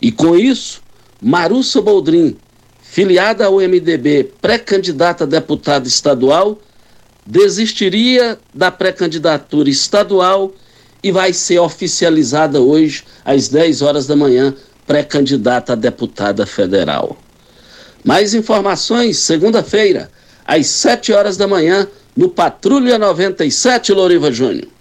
E com isso, Marussa Boldrin, filiada ao MDB, pré-candidata a deputada estadual, desistiria da pré-candidatura estadual e vai ser oficializada hoje às 10 horas da manhã, pré-candidata a deputada federal. Mais informações, segunda-feira, às 7 horas da manhã, no Patrulha 97, Loriva Júnior.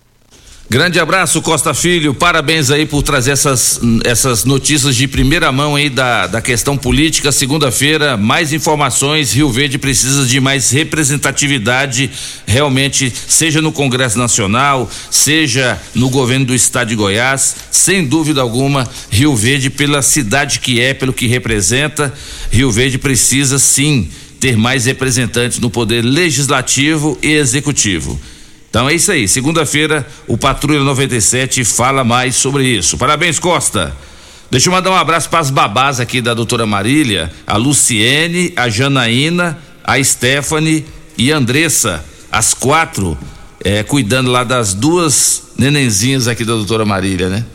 Grande abraço, Costa Filho. Parabéns aí por trazer essas, essas notícias de primeira mão aí da, da questão política. Segunda-feira, mais informações. Rio Verde precisa de mais representatividade, realmente, seja no Congresso Nacional, seja no governo do estado de Goiás. Sem dúvida alguma, Rio Verde, pela cidade que é, pelo que representa, Rio Verde precisa sim ter mais representantes no poder legislativo e executivo. Então é isso aí. Segunda-feira, o Patrulha 97 fala mais sobre isso. Parabéns, Costa. Deixa eu mandar um abraço para as babás aqui da doutora Marília, a Luciene, a Janaína, a Stephanie e a Andressa, as quatro, é, cuidando lá das duas nenenzinhas aqui da doutora Marília, né?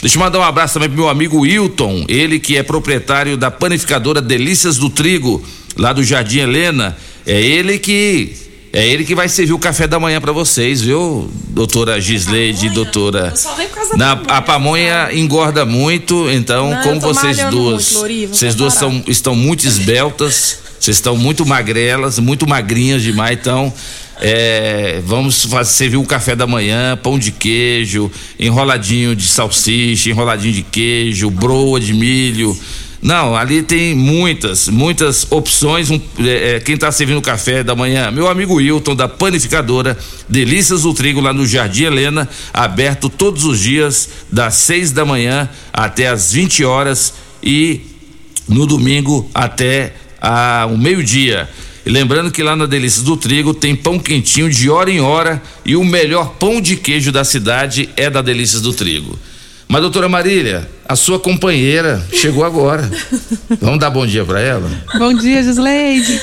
Deixa eu mandar um abraço também pro meu amigo Wilton, ele que é proprietário da panificadora Delícias do Trigo, lá do Jardim Helena. É ele que é ele que vai servir o café da manhã para vocês, viu, doutora Gisleide, doutora. Na, a pamonha engorda muito, então, Não, como vocês duas, muito, Loriva, vocês vou duas são, estão muito esbeltas, vocês estão muito magrelas, muito magrinhas demais, então. é, vamos fazer, servir o café da manhã, pão de queijo, enroladinho de salsicha, enroladinho de queijo, broa de milho. Não, ali tem muitas, muitas opções. Um, é, é, quem está servindo café da manhã? Meu amigo Wilton, da panificadora Delícias do Trigo, lá no Jardim Helena, aberto todos os dias, das 6 da manhã até as 20 horas e no domingo até a, o meio-dia. Lembrando que lá na Delícias do Trigo tem pão quentinho de hora em hora e o melhor pão de queijo da cidade é da Delícias do Trigo. Mas, doutora Marília, a sua companheira chegou agora. Vamos dar bom dia para ela? Bom dia, Gisleide.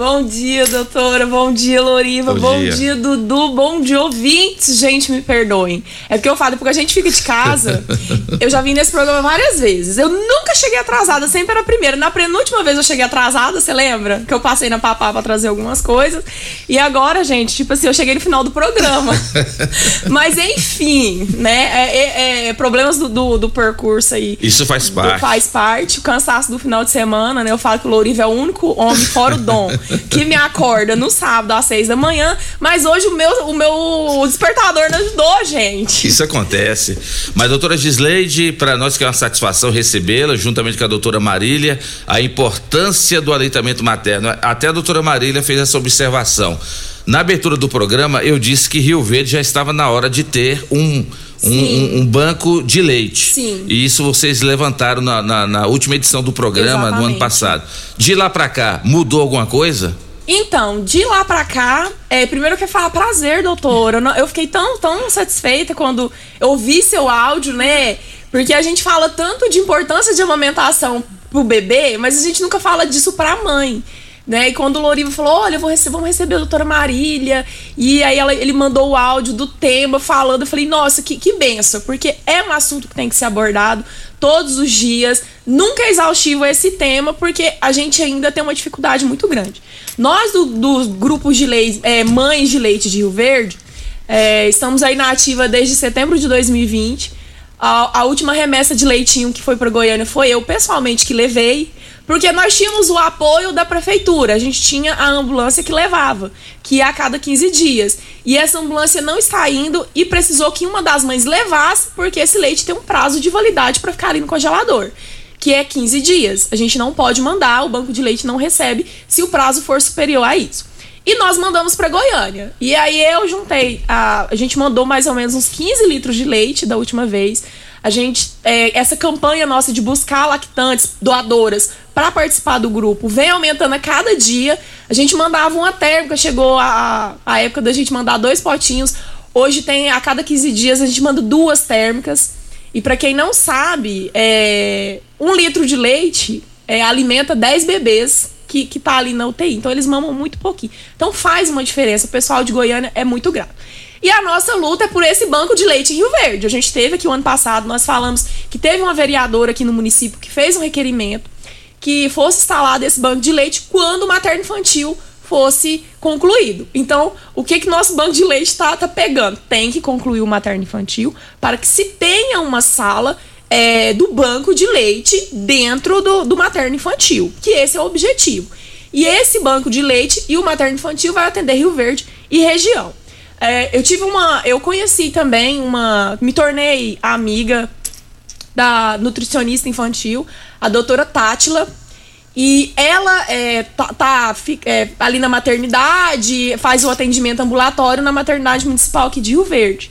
Bom dia, doutora. Bom dia, Loriva. Bom Bom, dia. dia. Dudu. Bom dia, ouvintes. Gente, me perdoem. É porque eu falo, porque a gente fica de casa. eu já vim nesse programa várias vezes. Eu nunca cheguei atrasada, sempre era a primeira. Na penúltima vez eu cheguei atrasada, você lembra? Que eu passei na papá pra trazer algumas coisas. E agora, gente, tipo assim, eu cheguei no final do programa. Mas enfim, né? É, é- é problemas do, do, do percurso aí. Isso faz parte. Faz parte, o cansaço do final de semana, né? Eu falo que o Louriva é o único homem fora o Dom que me acorda no sábado às seis da manhã, mas hoje o meu, o meu despertador não ajudou, gente. Isso acontece. Mas, doutora Gisleide, para nós que é uma satisfação recebê-la, juntamente com a doutora Marília, a importância do aleitamento materno. Até a doutora Marília fez essa observação. Na abertura do programa, eu disse que Rio Verde já estava na hora de ter um. Um, um- banco de leite. Sim. E isso vocês levantaram na, na- na última edição do programa no ano Exatamente. passado. De lá para cá, mudou alguma coisa? Então, de lá pra cá, é, primeiro eu quero falar prazer, doutora. Eu, não- eu fiquei tão, tão satisfeita quando eu ouvi seu áudio, né? Porque a gente fala tanto de importância de amamentação pro bebê, mas a gente nunca fala disso pra mãe. Né? E quando o Loriva falou, olha, vou vamos receber a doutora Marília, e aí ela- ele mandou o áudio do tema falando, eu falei, nossa, que, que benção, porque é um assunto que tem que ser abordado todos os dias, nunca é exaustivo esse tema, porque a gente ainda tem uma dificuldade muito grande. Nós, do, dos grupos de leite, é, mães de leite de Rio Verde, é, estamos aí na ativa desde setembro de 2020. A, a última remessa de leitinho que foi para Goiânia foi eu pessoalmente que levei, porque nós tínhamos o apoio da prefeitura. A gente tinha a ambulância que levava, que ia a cada 15 dias. E essa ambulância não está indo e precisou que uma das mães levasse, porque esse leite tem um prazo de validade para ficar ali no congelador, que é 15 dias. A gente não pode mandar, o banco de leite não recebe se o prazo for superior a isso. E nós mandamos para Goiânia. E aí eu juntei, a, a gente mandou mais ou menos uns 15 litros de leite da última vez. A gente, é, essa campanha nossa de buscar lactantes, doadoras, para participar do grupo, vem aumentando a cada dia. A gente mandava uma térmica, chegou a, a época da gente mandar dois potinhos. Hoje tem, a cada 15 dias, a gente manda duas térmicas. E para quem não sabe, é, um litro de leite é, alimenta 10 bebês que, que tá ali na UTI. Então eles mamam muito pouquinho. Então faz uma diferença. O pessoal de Goiânia é muito grato. E a nossa luta é por esse banco de leite em Rio Verde. A gente teve aqui o ano passado, nós falamos que teve uma vereadora aqui no município que fez um requerimento que fosse instalado esse banco de leite quando o materno infantil fosse concluído. Então, o que que nosso banco de leite está tá pegando? Tem que concluir o materno infantil para que se tenha uma sala é, do banco de leite dentro do, do materno infantil, que esse é o objetivo. E esse banco de leite e o materno infantil vai atender Rio Verde e região. É, eu tive uma. Eu conheci também uma. Me tornei amiga da nutricionista infantil, a doutora Tátila. E ela é, tá, tá, fi- é, ali na maternidade, faz o atendimento ambulatório na maternidade municipal aqui de Rio Verde.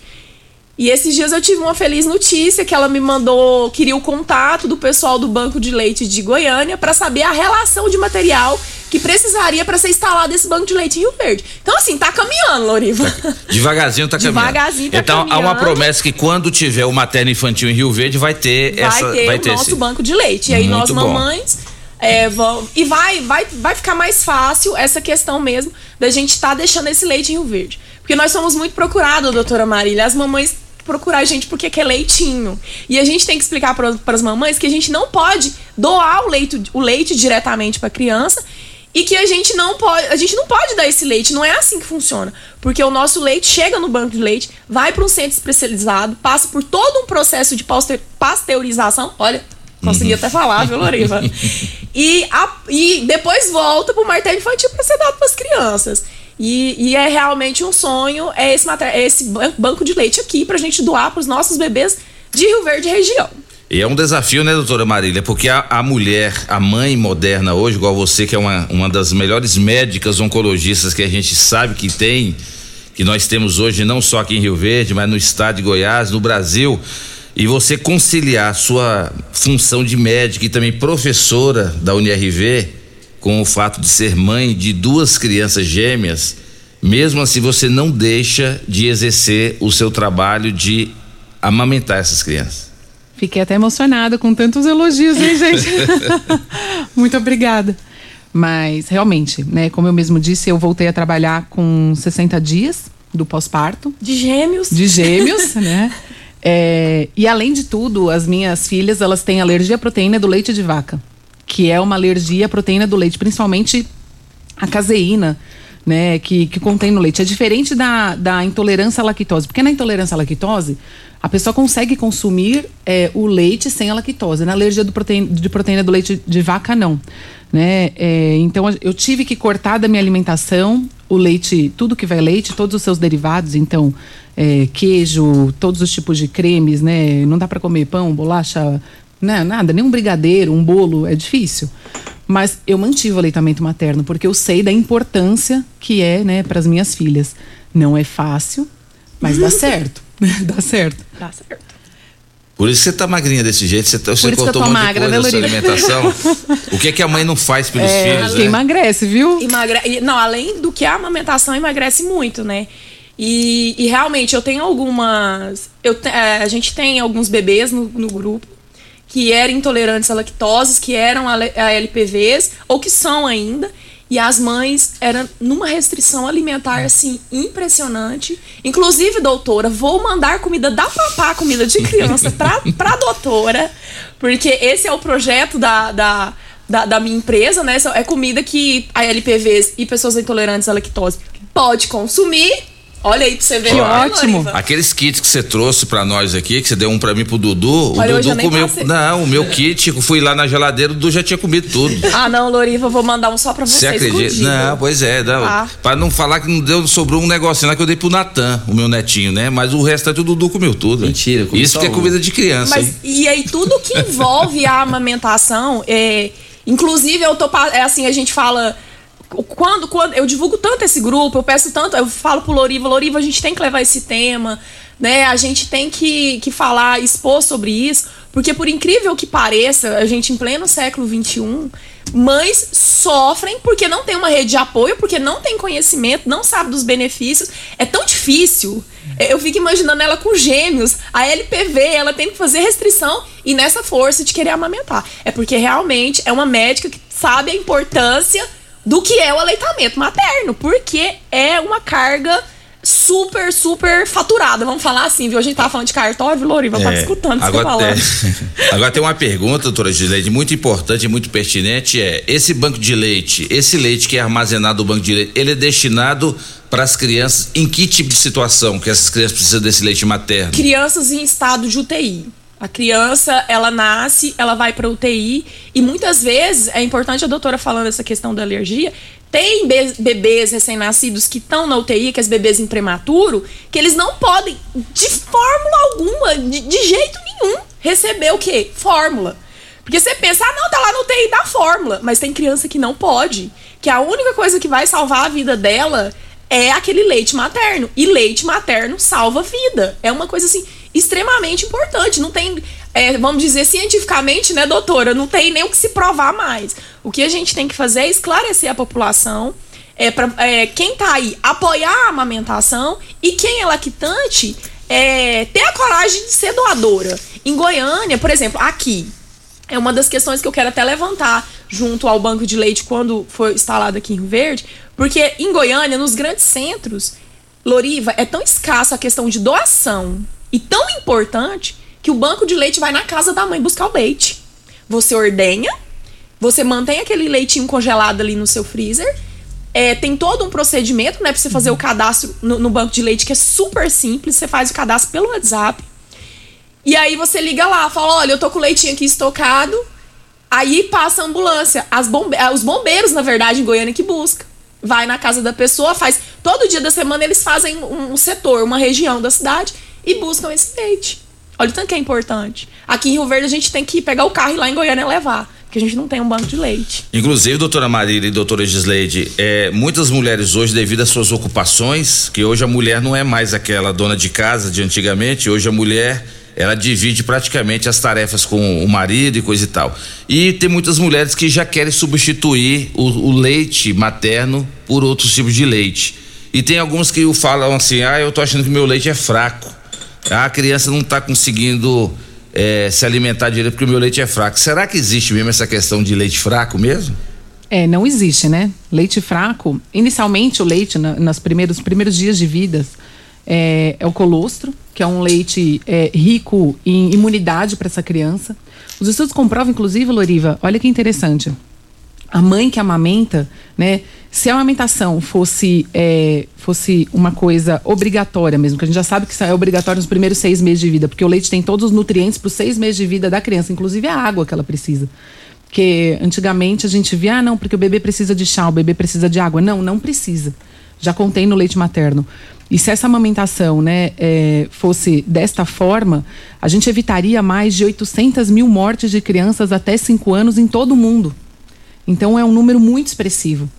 E esses dias eu tive uma feliz notícia que ela me mandou, queria o contato do pessoal do Banco de Leite de Goiânia para saber a relação de material que precisaria para ser instalado esse banco de leite em Rio Verde. Então assim, tá caminhando, Loriva. Devagarzinho tá caminhando. Devagarzinho tá então há uma caminhando. promessa que quando tiver o materno infantil em Rio Verde vai ter vai essa ter vai o ter nosso esse. banco de leite. E aí nós Muito bom. mamães é, vão, e vai, vai, vai ficar mais fácil essa questão mesmo da gente estar deixando esse leite em Rio Verde. Porque nós somos muito procurados, doutora Marília. As mamães procuram a gente porque quer leitinho. E a gente tem que explicar para as mamães que a gente não pode doar o leite, o leite diretamente para a criança e que a gente não pode, a gente não pode dar esse leite, não é assim que funciona, porque o nosso leite chega no banco de leite, vai para um centro especializado, passa por todo um processo de pasteurização, olha, consegui até falar, viu, Loriva? E, a- e depois volta pro materno infantil para ser dado para as crianças. E, e é realmente um sonho é esse, é esse ban- banco de leite aqui pra gente doar para os nossos bebês de Rio Verde região. E é um desafio, né, doutora Marília? Porque a, a mulher, a mãe moderna hoje, igual você, que é uma, uma das melhores médicas oncologistas que a gente sabe que tem, que nós temos hoje, não só aqui em Rio Verde, mas no estado de Goiás, no Brasil, e você conciliar sua função de médica e também professora da UNIRV com o fato de ser mãe de duas crianças gêmeas, mesmo assim você não deixa de exercer o seu trabalho de amamentar essas crianças. Fiquei até emocionada com tantos elogios, hein, gente? Muito obrigada. Mas realmente, né, como eu mesmo disse, eu voltei a trabalhar com 60 dias do pós-parto. De gêmeos. De gêmeos, né? É, e além de tudo, as minhas filhas, elas têm alergia à proteína do leite de vaca, que é uma alergia à proteína do leite, principalmente a caseína, né, que, que contém no leite. É diferente da, da intolerância à lactose, porque na intolerância à lactose, a pessoa consegue consumir é, o leite sem a lactose. Na alergia do proteína, de proteína do leite de vaca, não. Né? É, então, eu tive que cortar da minha alimentação o leite, tudo que vai leite, todos os seus derivados. Então, é, queijo, todos os tipos de cremes, né? Não dá para comer pão, bolacha, né? nada, nem um brigadeiro, um bolo, é difícil. Mas eu mantive o aleitamento materno porque eu sei da importância que é, né, para as minhas filhas. Não é fácil, mas dá certo. dá certo. Tá certo. Por isso você tá magrinha desse jeito, você, tá- você cortou um monte magra, de né, coisa Loriva? alimentação. o que é que a mãe não faz pelos É, filhos, que né? emagrece, viu? Emagre... e- Não, além do que a amamentação emagrece muito, né? E, e realmente eu tenho algumas. Eu te- é, a gente tem alguns bebês no, no grupo que eram intolerantes à lactose, que eram a, LPVs, ou que são ainda. E as mães eram numa restrição alimentar, assim, impressionante. Inclusive, doutora, vou mandar comida da papá, comida de criança, pra, pra doutora. Porque esse é o projeto da, da, da, da minha empresa, né? É comida que a LPVs e pessoas intolerantes à lactose pode consumir. Olha aí pra você ver. Ó, né, Loriva? Aqueles kits que você trouxe pra nós aqui, que você deu um pra mim pro Dudu, Olha, o Dudu comeu. passei. Não, o meu kit, eu fui lá na geladeira, o Dudu já tinha comido tudo. Ah, não, Loriva, eu vou mandar um só pra Você vocês. acredita? escondido. Não, pois é. Não. Ah. Pra não falar que não deu, sobrou um negocinho lá que eu dei pro Natan, o meu netinho, né? Mas o restante o Dudu comeu tudo. Mentira, comi Isso que é comida de criança, Mas hein? e aí tudo que envolve a amamentação, é, inclusive eu tô é assim, a gente fala quando, quando eu divulgo tanto esse grupo, eu peço tanto, eu falo pro Loriva, Loriva, a gente tem que levar esse tema, né? A gente tem que, que falar, expor sobre isso, porque por incrível que pareça, a gente em pleno século XXI, mães sofrem porque não tem uma rede de apoio, porque não tem conhecimento, não sabe dos benefícios. É tão difícil. Eu fico imaginando ela com gêmeos, a LPV, ela tem que fazer restrição e nessa força de querer amamentar. É porque realmente é uma médica que sabe a importância do que é o aleitamento materno, porque é uma carga super, super faturada, vamos falar assim, viu? A gente tava falando de cartório, Loriva? Tá É, escutando o que você agora, falando. é, agora tem uma pergunta, doutora Gileide, muito importante e muito pertinente, é, esse banco de leite, esse leite que é armazenado no banco de leite, ele é destinado para as crianças em que tipo de situação que essas crianças precisam desse leite materno? crianças em estado de UTI. A criança, ela nasce, ela vai para UTI e muitas vezes é importante a doutora falando essa questão da alergia. Tem be- bebês recém-nascidos que estão na UTI, que é bebês em prematuro, que eles não podem, de fórmula alguma, de, de jeito nenhum, receber o quê? Fórmula. Porque você pensa, ah, não, tá lá no UTI da fórmula. Mas tem criança que não pode. Que a única coisa que vai salvar a vida dela é aquele leite materno. E leite materno salva vida. É uma coisa assim extremamente importante. Não tem, é, vamos dizer cientificamente, né, doutora? Não tem nem o que se provar mais. O que a gente tem que fazer é esclarecer a população. É, pra, é, quem tá aí apoiar a amamentação e quem é lactante é, ter a coragem de ser doadora. Em Goiânia, por exemplo, aqui, é uma das questões que eu quero até levantar junto ao banco de leite quando foi instalado aqui em Rio Verde, porque em Goiânia, nos grandes centros, Loriva, é tão escassa a questão de doação e tão importante que o banco de leite vai na casa da mãe buscar o leite. Você ordenha, você mantém aquele leitinho congelado ali no seu freezer. É, tem todo um procedimento, né, pra você fazer o cadastro no, no banco de leite, que é super simples. Você faz o cadastro pelo WhatsApp. E aí você liga lá, fala: olha, eu tô com o leitinho aqui estocado. Aí passa a ambulância. Bombe eh, os bombeiros, na verdade, em Goiânia que busca. Vai na casa da pessoa, faz. Todo dia da semana eles fazem um, um setor, uma região da cidade e buscam esse leite. Olha o tanto que é importante. Aqui em Rio Verde a gente tem que pegar o carro e lá em Goiânia levar. Porque a gente não tem um banco de leite. Inclusive, doutora Marília e doutora Gisleide, é, muitas mulheres hoje, devido às suas ocupações, que hoje a mulher não é mais aquela dona de casa de antigamente, hoje a mulher ela divide praticamente as tarefas com o marido e coisa e tal. E tem muitas mulheres que já querem substituir o, o leite materno por outros tipos de leite. E tem alguns que falam assim: ah, eu tô achando que meu leite é fraco. A criança não tá conseguindo é, se alimentar direito porque o meu leite é fraco. Será que existe mesmo essa questão de leite fraco mesmo? É, não existe, né? Leite fraco. Inicialmente, o leite, na, nos primeiros, primeiros dias de vida, é, é o colostro, que é um leite é, rico em imunidade para essa criança. Os estudos comprovam, inclusive, Loriva, olha que interessante. A mãe que amamenta, né? Se a amamentação fosse, é, fosse uma coisa obrigatória mesmo, que a gente já sabe que isso é obrigatório nos primeiros seis meses de vida, porque o leite tem todos os nutrientes para os seis meses de vida da criança, inclusive a água que ela precisa. Porque antigamente a gente via, ah, não, porque o bebê precisa de chá, o bebê precisa de água. Não, não precisa. Já contém no leite materno. E se essa amamentação né, é, fosse desta forma, a gente evitaria mais de 800 mil mortes de crianças até 5 anos em todo o mundo. Então é um número muito expressivo.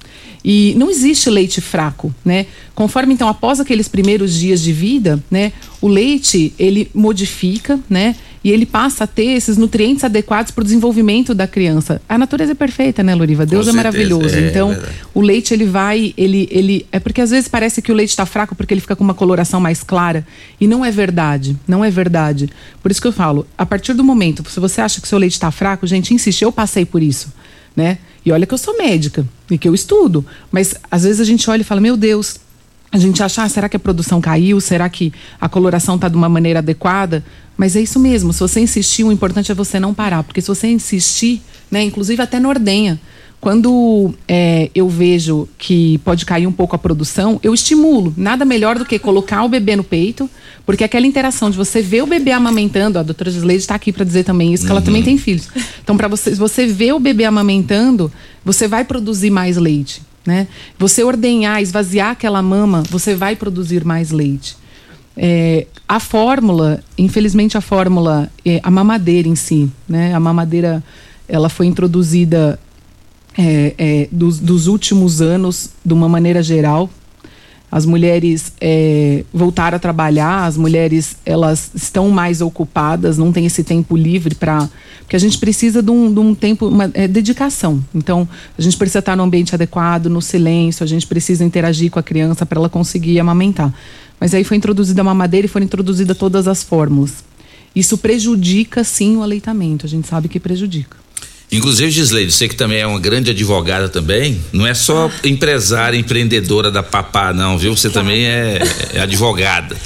E não existe leite fraco, né? Conforme então após aqueles primeiros dias de vida, né, o leite ele modifica, né? e ele passa a ter esses nutrientes adequados para o desenvolvimento da criança. A natureza é perfeita, né, Loriva? Deus é certeza, maravilhoso. é então, verdade. o leite ele vai, ele, ele é porque às vezes parece que o leite está fraco porque ele fica com uma coloração mais clara e não é verdade, não é verdade. Por isso que eu falo, a partir do momento, se você acha que seu leite está fraco, gente, insiste. Eu passei por isso, né? E olha que eu sou médica e que eu estudo, mas às vezes a gente olha e fala, meu Deus, a gente acha, ah, será que a produção caiu? Será que a coloração está de uma maneira adequada? Mas é isso mesmo, se você insistir, o importante é você não parar, porque se você insistir, né, inclusive até na ordenha, quando é, eu vejo que pode cair um pouco a produção, eu estimulo. Nada melhor do que colocar o bebê no peito, porque aquela interação de você ver o bebê amamentando, a doutora Gisleide está aqui para dizer também isso, que ela Uhum. também tem filhos. Então, para você, você ver o bebê amamentando, você vai produzir mais leite. Né? Você ordenhar, esvaziar aquela mama, você vai produzir mais leite. É, a fórmula, infelizmente a fórmula, é, a mamadeira em si, né? A mamadeira, ela foi introduzida é, é, dos, dos últimos anos, de uma maneira geral. As mulheres é, voltaram a trabalhar, as mulheres elas estão mais ocupadas, não tem esse tempo livre para. Porque a gente precisa de um, de um tempo, uma é, dedicação. Então, a gente precisa estar no ambiente adequado, no silêncio, a gente precisa interagir com a criança para ela conseguir amamentar. Mas aí foi introduzida a mamadeira e foram introduzidas todas as fórmulas. Isso prejudica, sim, o aleitamento. A gente sabe que prejudica. Inclusive, Gisleide, você que também é uma grande advogada também, não é só empresária, empreendedora da papá, não, viu? Você também é, é advogada.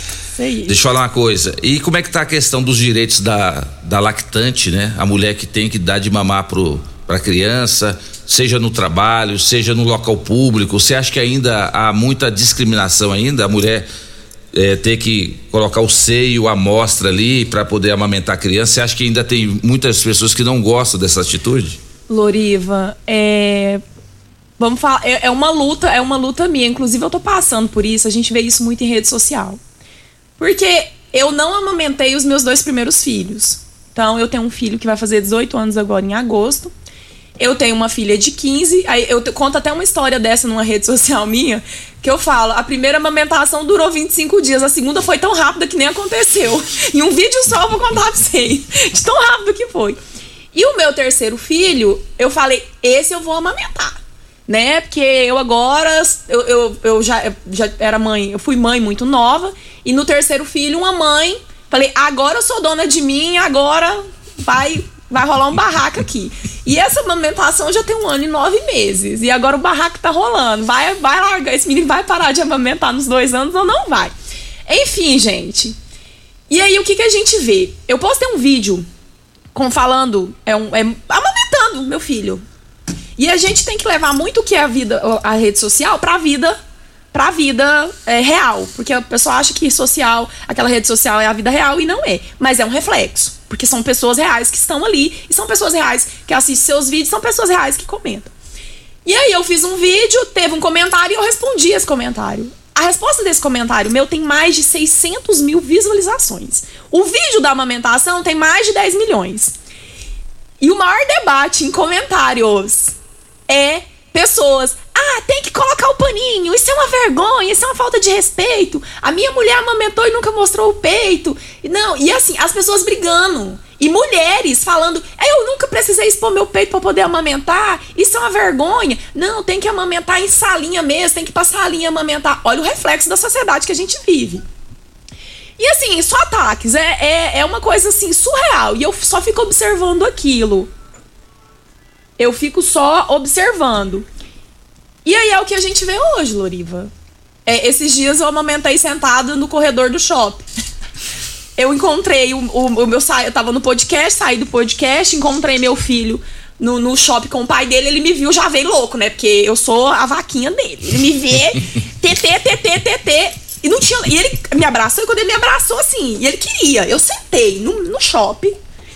Deixa eu falar uma coisa. E como é que tá a questão dos direitos da, da lactante, né? A mulher que tem que dar de mamar pro, pra criança, seja no trabalho, seja no local público. Você acha que ainda há muita discriminação ainda? A mulher é, ter que colocar o seio, a amostra ali para poder amamentar a criança. Você acha que ainda tem muitas pessoas que não gostam dessa atitude? Loriva, é. Vamos falar, é, é uma luta, é uma luta minha. Inclusive, eu tô passando por isso, a gente vê isso muito em rede social. Porque eu não amamentei os meus dois primeiros filhos. Então, eu tenho um filho que vai fazer 18 anos agora em agosto. Eu tenho uma filha de 15. Aí eu conto até uma história dessa numa rede social minha, que eu falo, a primeira amamentação durou 25 dias, a segunda foi tão rápida que nem aconteceu. Em um vídeo só eu vou contar pra vocês. De tão rápido que foi. E o meu terceiro filho, eu falei, esse eu vou amamentar. Né? Porque eu agora, eu, eu, eu já, já era mãe, eu fui mãe muito nova. E no terceiro filho, uma mãe, falei, agora eu sou dona de mim, agora vai, vai rolar um barraco aqui. E essa amamentação já tem um ano e nove meses. E agora o barraco tá rolando. Vai, vai largar, esse menino vai parar de amamentar nos dois anos ou não vai. Enfim, gente. E aí, o que, que a gente vê? Eu postei um vídeo com falando, é um, é, amamentando meu filho. E a gente tem que levar muito o que é a vida, a rede social, pra vida, pra vida é, real. Porque a pessoa acha que social, aquela rede social é a vida real e não é. Mas é um reflexo. Porque são pessoas reais que estão ali e são pessoas reais que assistem seus vídeos, são pessoas reais que comentam. E aí eu fiz um vídeo, teve um comentário e eu respondi esse comentário. A resposta desse comentário meu tem mais de 600 mil visualizações. O vídeo da amamentação tem mais de 10 milhões. E o maior debate em comentários é pessoas. Ah, tem que colocar o paninho. Isso é uma vergonha, isso é uma falta de respeito. A minha mulher amamentou e nunca mostrou o peito. Não, e assim, as pessoas brigando. E mulheres falando, "É, eu nunca precisei expor meu peito para poder amamentar. Isso é uma vergonha. Não, tem que amamentar em salinha mesmo, tem que passar a linha amamentar. Olha o reflexo da sociedade que a gente vive. E assim, só ataques. É, é, é uma coisa assim, surreal. E eu só fico observando aquilo. Eu fico só observando. E aí é o que a gente vê hoje, Loriva. É, esses dias eu amamentei sentado no corredor do shopping. Eu encontrei o, o, o meu eu tava no podcast, saí do podcast, encontrei meu filho no, no shopping com o pai dele, ele me viu, já veio louco, né? Porque eu sou a vaquinha dele. Ele me vê, TT, TT, TT. E não tinha. E ele me abraçou, e quando ele me abraçou assim, e ele queria, eu sentei no, no shopping,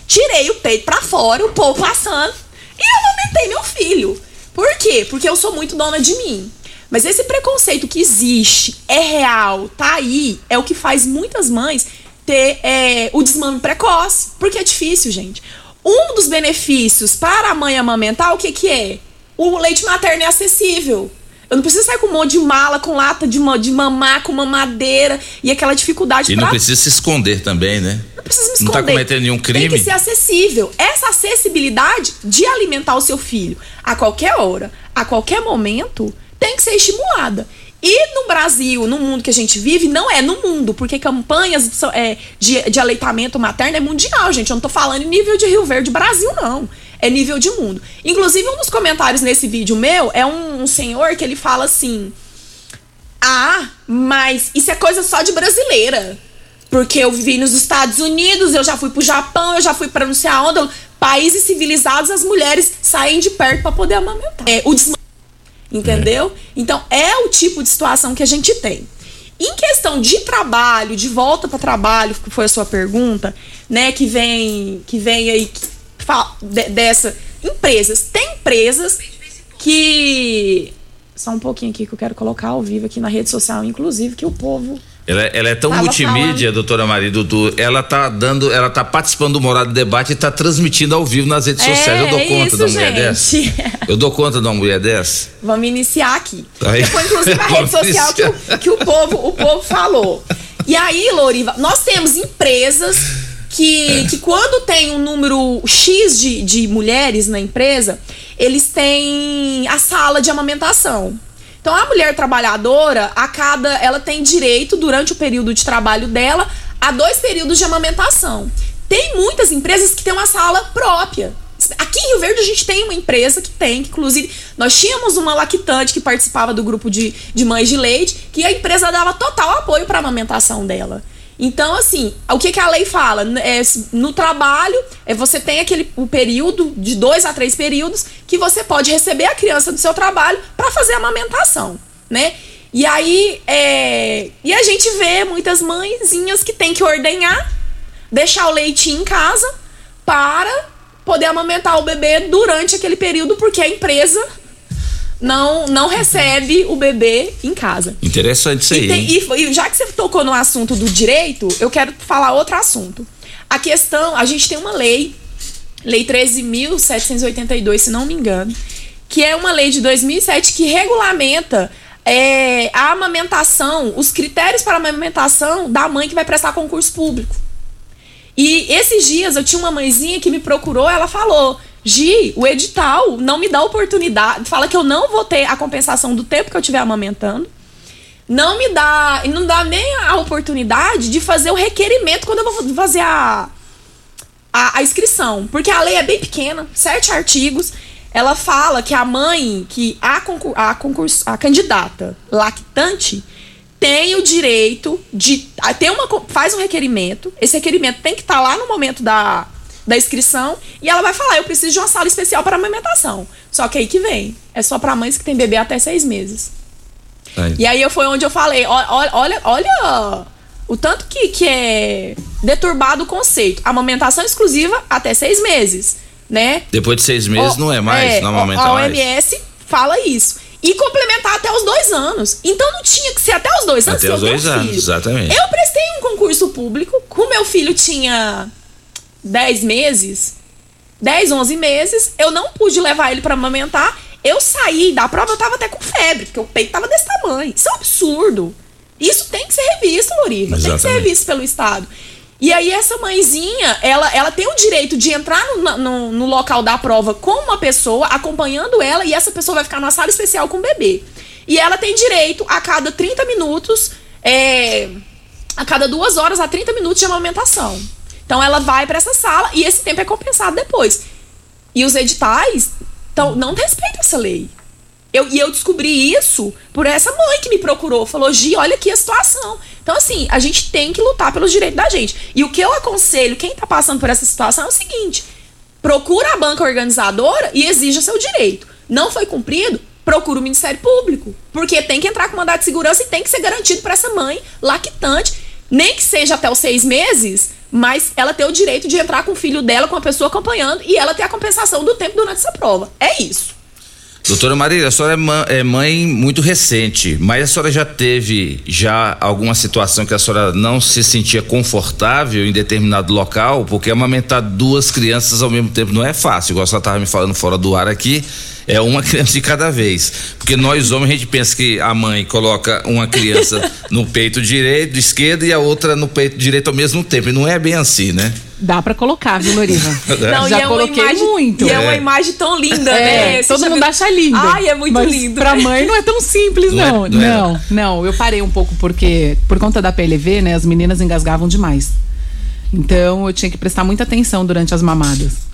tirei o peito pra fora, o povo passando, e eu amamentei meu filho. Por quê? Porque eu sou muito dona de mim. Mas esse preconceito que existe, é real, tá aí, é o que faz muitas mães ter é, o desmame precoce. Porque é difícil, gente. Um dos benefícios para a mãe amamentar, o que, que é? O leite materno é acessível. Eu não preciso sair com um monte de mala, com lata de, de mamar, com mamadeira e aquela dificuldade E não pra precisa se esconder também, né? não precisa me Não tá esconder. cometendo nenhum Tem crime. que ser acessível. Essa acessibilidade de alimentar o seu filho a qualquer hora, a qualquer momento, tem que ser estimulada. E no Brasil, no mundo que a gente vive, não é no mundo, porque campanhas são- é, de, de aleitamento materno é mundial, gente. Eu não tô falando em nível de Rio Verde, Brasil, não. É nível de mundo. Inclusive, um dos comentários nesse vídeo meu é um, um senhor que ele fala assim: Ah, mas isso é coisa só de brasileira. Porque eu vivi nos Estados Unidos, eu já fui pro Japão, eu já fui pra não sei aonde. Países civilizados, as mulheres saem de perto pra poder amamentar. É, o desma... Entendeu? Então, é o tipo de situação que a gente tem. Em questão de trabalho, de volta para trabalho, que foi a sua pergunta, né, que vem que vem aí que de- dessa empresas. Tem empresas que só um pouquinho aqui que eu quero colocar ao vivo aqui na rede social, inclusive, que o povo Ela, ela é tão multimídia, doutora Maria Dudu. Ela tá dando, ela tá participando do Morado do Debate e tá transmitindo ao vivo nas redes É, sociais. Eu dou conta isso, uma mulher gente. dessa. Eu dou conta de uma mulher dessa. Vamos iniciar aqui. Aí. Foi inclusive a rede social que, o, que o povo, o povo falou. E aí, Loriva, nós temos empresas que, que quando tem um número X de, de mulheres na empresa, eles têm a sala de amamentação. Então a mulher trabalhadora, a cada, ela tem direito durante o período de trabalho dela a dois períodos de amamentação. Tem muitas empresas que têm uma sala própria. Aqui em Rio Verde a gente tem uma empresa que tem, que inclusive nós tínhamos uma lactante que participava do grupo de, de mães de leite, que a empresa dava total apoio para a amamentação dela. Então, assim, o que, que a lei fala? É, no trabalho, é, você tem aquele o período, de dois a três períodos, que você pode receber a criança do seu trabalho para fazer a amamentação, né? E aí, é, e a gente vê muitas mãezinhas que tem que ordenhar, deixar o leite em casa para poder amamentar o bebê durante aquele período, porque a empresa não, não recebe o bebê em casa. Interessante isso E, aí. tem- hein? e- e já que você tocou no assunto do direito, eu quero falar outro assunto. A questão, a gente tem uma lei, Lei 13.782, se não me engano, que é uma lei de 2007 que regulamenta é, a amamentação, os critérios para a amamentação da mãe que vai prestar concurso público. E esses dias eu tinha uma mãezinha que me procurou, ela falou: Gi, o edital não me dá oportunidade, fala que eu não vou ter a compensação do tempo que eu estiver amamentando. Não me dá, e não dá nem a oportunidade de fazer o requerimento quando eu vou fazer a, a, a inscrição. Porque a lei é bem pequena, sete artigos. Ela fala que a mãe, que a, concur, a, concurso, a candidata lactante tem o direito de ter uma faz um requerimento. Esse requerimento tem que estar lá no momento da, da inscrição e ela vai falar: eu preciso de uma sala especial para amamentação. Só que aí que vem, é só para mães que têm bebê até seis meses. Aí. E aí foi onde eu falei, ó- olha, olha o tanto que, que é deturbado o conceito. Amamentação exclusiva até seis meses, né? Depois de seis meses Ó, não é mais, é, não amamenta A mais. OMS fala isso. E complementar até os dois anos. Então não tinha que ser até os dois anos. Até os dois anos, filho. exatamente. Eu prestei um concurso público, com meu filho tinha 10 meses, 10, 11 meses. Eu não pude levar ele pra amamentar. Eu saí da prova, eu tava até com febre, porque o peito tava desse tamanho. Isso é um absurdo. Isso tem que ser revisto, Loriva. Tem que ser revisto pelo Estado. E aí essa mãezinha, ela, ela tem o direito de entrar no, na- no, no local da prova com uma pessoa, acompanhando ela, e essa pessoa vai ficar numa sala especial com o bebê. E ela tem direito a cada 30 minutos, é, a cada duas horas a 30 minutos de amamentação. Então ela vai pra essa sala e esse tempo é compensado depois. E os editais tão, não respeitam essa lei. Eu, e eu descobri isso por essa mãe que me procurou. Falou, Gi, olha aqui a situação. Então, assim, a gente tem que lutar pelos direitos da gente. E o que eu aconselho, quem tá passando por essa situação, é o seguinte: procura a banca organizadora e exija seu direito. Não foi cumprido? Procura o Ministério Público. Porque tem que entrar com mandado de segurança e tem que ser garantido para essa mãe lactante, nem que seja até os seis meses, mas ela ter o direito de entrar com o filho dela, com a pessoa acompanhando, e ela ter a compensação do tempo durante essa prova. É isso. Doutora Marília, a senhora é é mãe muito recente, mas a senhora já teve já alguma situação que a senhora não se sentia confortável em determinado local? Porque amamentar duas crianças ao mesmo tempo não é fácil, igual a senhora estava me falando fora do ar aqui. É uma criança de cada vez. Porque nós homens a gente pensa que a mãe coloca uma criança no peito direito, esquerdo e a outra no peito direito ao mesmo tempo. E não é bem assim, né? Dá pra colocar, viu, Loriva? Não, Já e é uma coloquei imagem, muito. E é uma É. imagem tão linda, É, né? Você todo mundo viu? acha lindo. Ai, é muito Mas lindo. Pra mãe não é tão simples, Não é- não. não é, Não, não, Eu parei um pouco porque, por conta da PLV, né, as meninas engasgavam demais. Então eu tinha que prestar muita atenção durante as mamadas.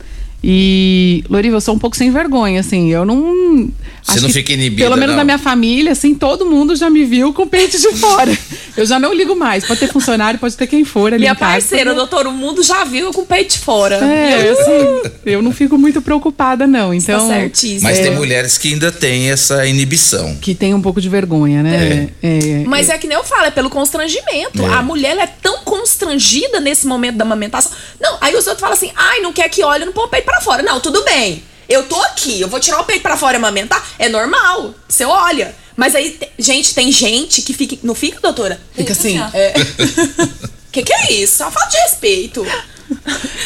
E, Loriva, eu sou um pouco sem vergonha, assim. Eu não. Você não que, fica inibida, Pelo menos não? na minha família, assim, todo mundo já me viu com o peito de fora. Eu já não ligo mais. Pode ter funcionário, pode ter quem for ali Minha em casa. parceira, doutor, o mundo já viu com o peito de fora. É, Eu- assim, eu não fico muito preocupada, não. Então, certíssimo. Mas é, tem mulheres que ainda têm essa inibição. que tem um pouco de vergonha, né? É, Mas é que nem eu falo, é pelo constrangimento. É. A mulher ela é tão constrangida nesse momento da amamentação. Não, aí os outros falam assim, ai, não quer que olhe, não põe o peito pra fora. Não, tudo bem. Eu tô aqui, eu vou tirar o peito pra fora e amamentar. É normal. Você olha. Mas aí, te- gente, tem gente que fica. Não fica, doutora? Fica assim. É. que que é isso? Uma falta de respeito.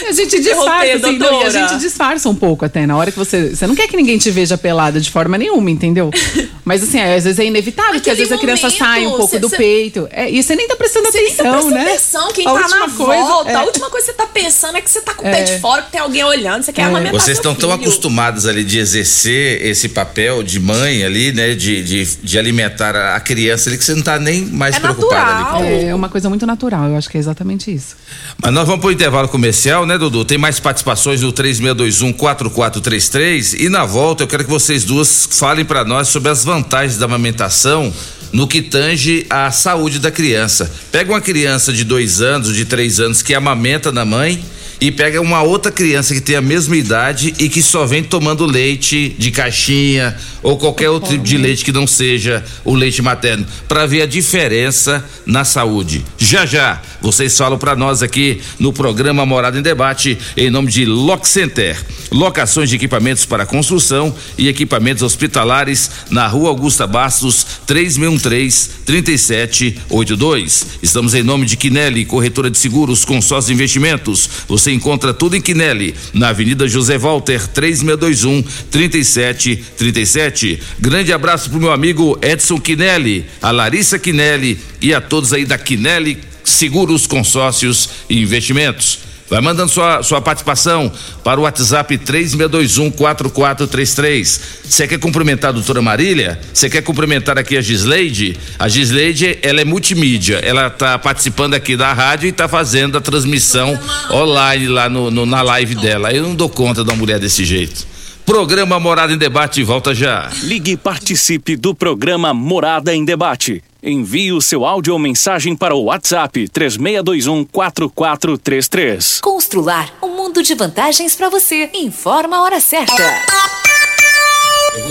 A gente disfarça, Interromper, assim, não, e a gente disfarça um pouco até, na hora que você. Você não quer que ninguém te veja pelada de forma nenhuma, entendeu? Mas assim, às vezes é inevitável, porque às vezes a criança momento, sai um pouco cê- do cê- peito. É, e você nem tá prestando Você nem tá atenção, prestando né? atenção, quem A tá na coisa, volta, é. a última coisa que você tá pensando é que você tá com o É. pé de fora, que tem alguém olhando, você quer amamentar Vocês estão tão filho. acostumados ali de exercer esse papel de mãe ali, né? De, de, de alimentar a criança ali, que você não tá nem mais É preocupado ali com É uma coisa muito natural, eu acho que é exatamente isso. Mas nós vamos pro intervalo comercial, né, Dudu? Tem mais participações no 3621-4433 e na volta eu quero que vocês duas falem para nós sobre as vantagens da amamentação no que tange à saúde da criança. Pega uma criança de dois anos, de três anos que amamenta na mãe e pega uma outra criança que tem a mesma idade e que só vem tomando leite de caixinha ou qualquer outro tipo de leite que não seja o leite materno, para ver a diferença na saúde. Já já, vocês falam para nós aqui no programa Morada em Debate em nome de Lock Center. Locações de equipamentos para construção e equipamentos hospitalares na Rua Augusta Bastos, 3613 3782. Estamos em nome de Quinelli, corretora de seguros, consórcio de investimentos. Você encontra tudo em Quinelli, na Avenida José Walter, 3621 3737. Grande abraço pro meu amigo Edson Quinelli, a Larissa Quinelli e a todos aí da Quinelli Seguros, Consórcios e Investimentos. Vai mandando sua, sua participação para o WhatsApp 3621-4433. Você quer cumprimentar a doutora Marília? Você quer cumprimentar aqui a Gisleide? A Gisleide, ela é multimídia. Ela está participando aqui da rádio e está fazendo a transmissão online lá no, no- na live dela. Eu não dou conta de uma mulher desse jeito. Programa Morada em Debate volta já. Ligue e participe do programa Morada em Debate. Envie o seu áudio ou mensagem para o WhatsApp 3621 4433. Constrular um mundo de vantagens para você. Informa a hora certa.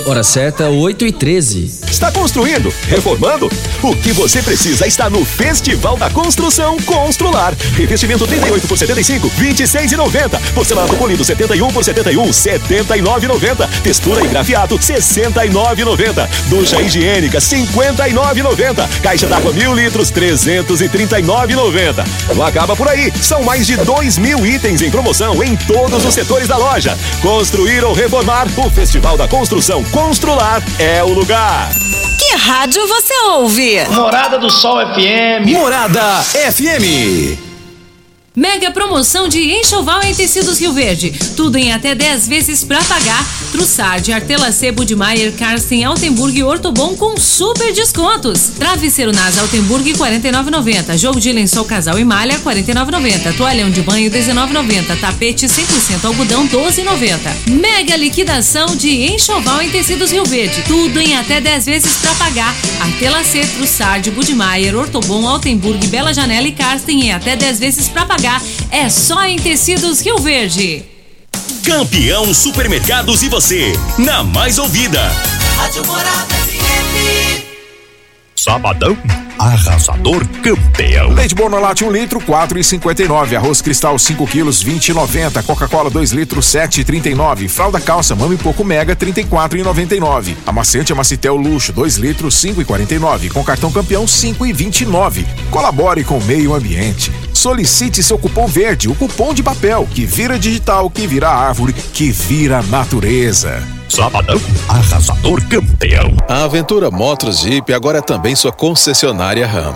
Hora certa, 8 e 13. Está construindo? Reformando? O que você precisa está no Festival da Construção Constrular. Revestimento 38 por 75, 26,90. Porcelanato polido 71 por 71, 79,90. Textura e grafiato 69,90. Ducha higiênica 59,90. Caixa d'água mil litros 339,90. Não acaba por aí. São mais de 2 mil itens em promoção em todos os setores da loja. Construir ou reformar? O Festival da Construção Constrular é o lugar. Que rádio você ouve? Morada do Sol FM. Morada FM. Mega promoção de enxoval em tecidos Rio Verde. Tudo em até 10 vezes pra pagar. Trussard, Artela Sebo de Maier, Karsten, Altenburg e Ortobon com super descontos. Travesseiro Nas Altenburg 49,90. Jogo de lençol casal e malha 49,90. Toalhão de banho 19,90. Tapete 100% algodão 12,90. Mega liquidação de enxoval em tecidos Rio Verde. Tudo em até 10 vezes pra pagar. Artela C, Trussard, Budmeier, Ortobon, Altenburg, Bela Janela e Karsten em até 10 vezes pra pagar. É só em tecidos Rio Verde. Campeão Supermercados e você, na mais ouvida. Rádio Morada FM. Sabadão, arrasador campeão. Leite Bonolate 1 litro, 4,59. Arroz Cristal 5 quilos, 20,90. Coca-Cola 2 litros, 7,39. Fralda calça Mami Poco Mega, 34,99. Amaciante Amacitel Luxo 2 litros, 5,49. Com cartão campeão, 5,29. Colabore com o meio ambiente. Solicite seu cupom verde, o cupom de papel, que vira digital, que vira árvore, que vira natureza. Sabadão, arrasador campeão. A Aventura Motos Jeep agora é também sua concessionária RAM.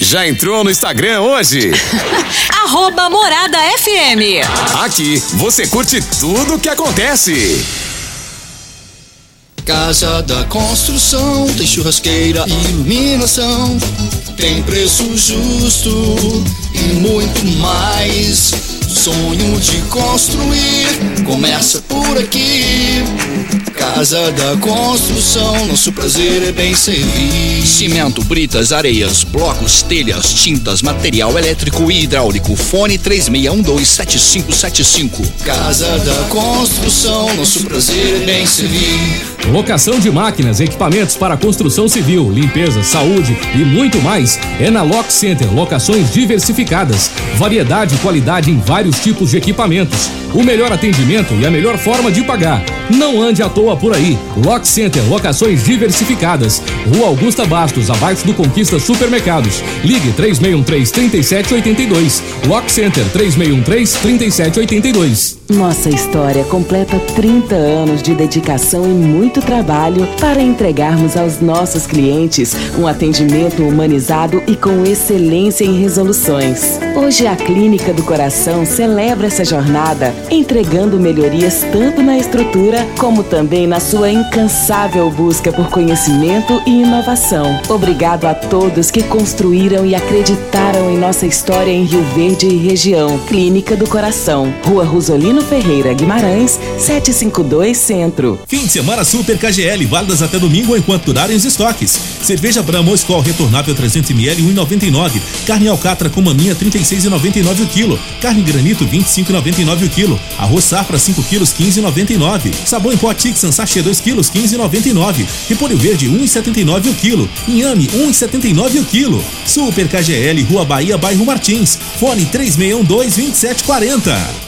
Já entrou no Instagram hoje? Arroba Morada FM. Aqui você curte tudo o que acontece. Casa da construção, tem churrasqueira e iluminação, tem preço justo e muito mais. Sonho de construir começa por aqui. Casa da construção, nosso prazer é bem servir. Cimento, britas, areias, blocos, telhas, tintas, material elétrico e hidráulico. Fone 36127575. Casa da construção, nosso prazer é bem servir. Locação de máquinas, equipamentos para construção civil, limpeza, saúde e muito mais é na Lock Center. Locações diversificadas, variedade e qualidade em vários tipos de equipamentos. O melhor atendimento e a melhor forma de pagar. Não ande à toa por aí. Lock Center, locações diversificadas. Rua Augusta Bastos, abaixo do Conquista Supermercados. Ligue 3613-3782. Lock Center 3613-3782. Nossa história completa 30 anos de dedicação e muito trabalho para entregarmos aos nossos clientes um atendimento humanizado e com excelência em resoluções. Hoje a Clínica do Coração celebra essa jornada, entregando melhorias tanto na estrutura como também na sua incansável busca por conhecimento e inovação. Obrigado a todos que construíram e acreditaram em nossa história em Rio Verde e região. Clínica do Coração, Rua Rosolino Ferreira Guimarães, 752 Centro. Fim de semana Super KGL, válidas até domingo enquanto durarem os estoques. Cerveja Brahma Skol retornável 300ml 1,99. Carne alcatra com maminha 36,99 o quilo. Carne granito 25,99 o quilo. Arroz safra 5 quilos 15,99. Sabão em pó Tixan sachê 2 quilos 15,99. Repolho verde 1,79 o quilo. Inhame 1,79 o quilo. Super KGL, Rua Bahia, bairro Martins. Fone 3612 2740.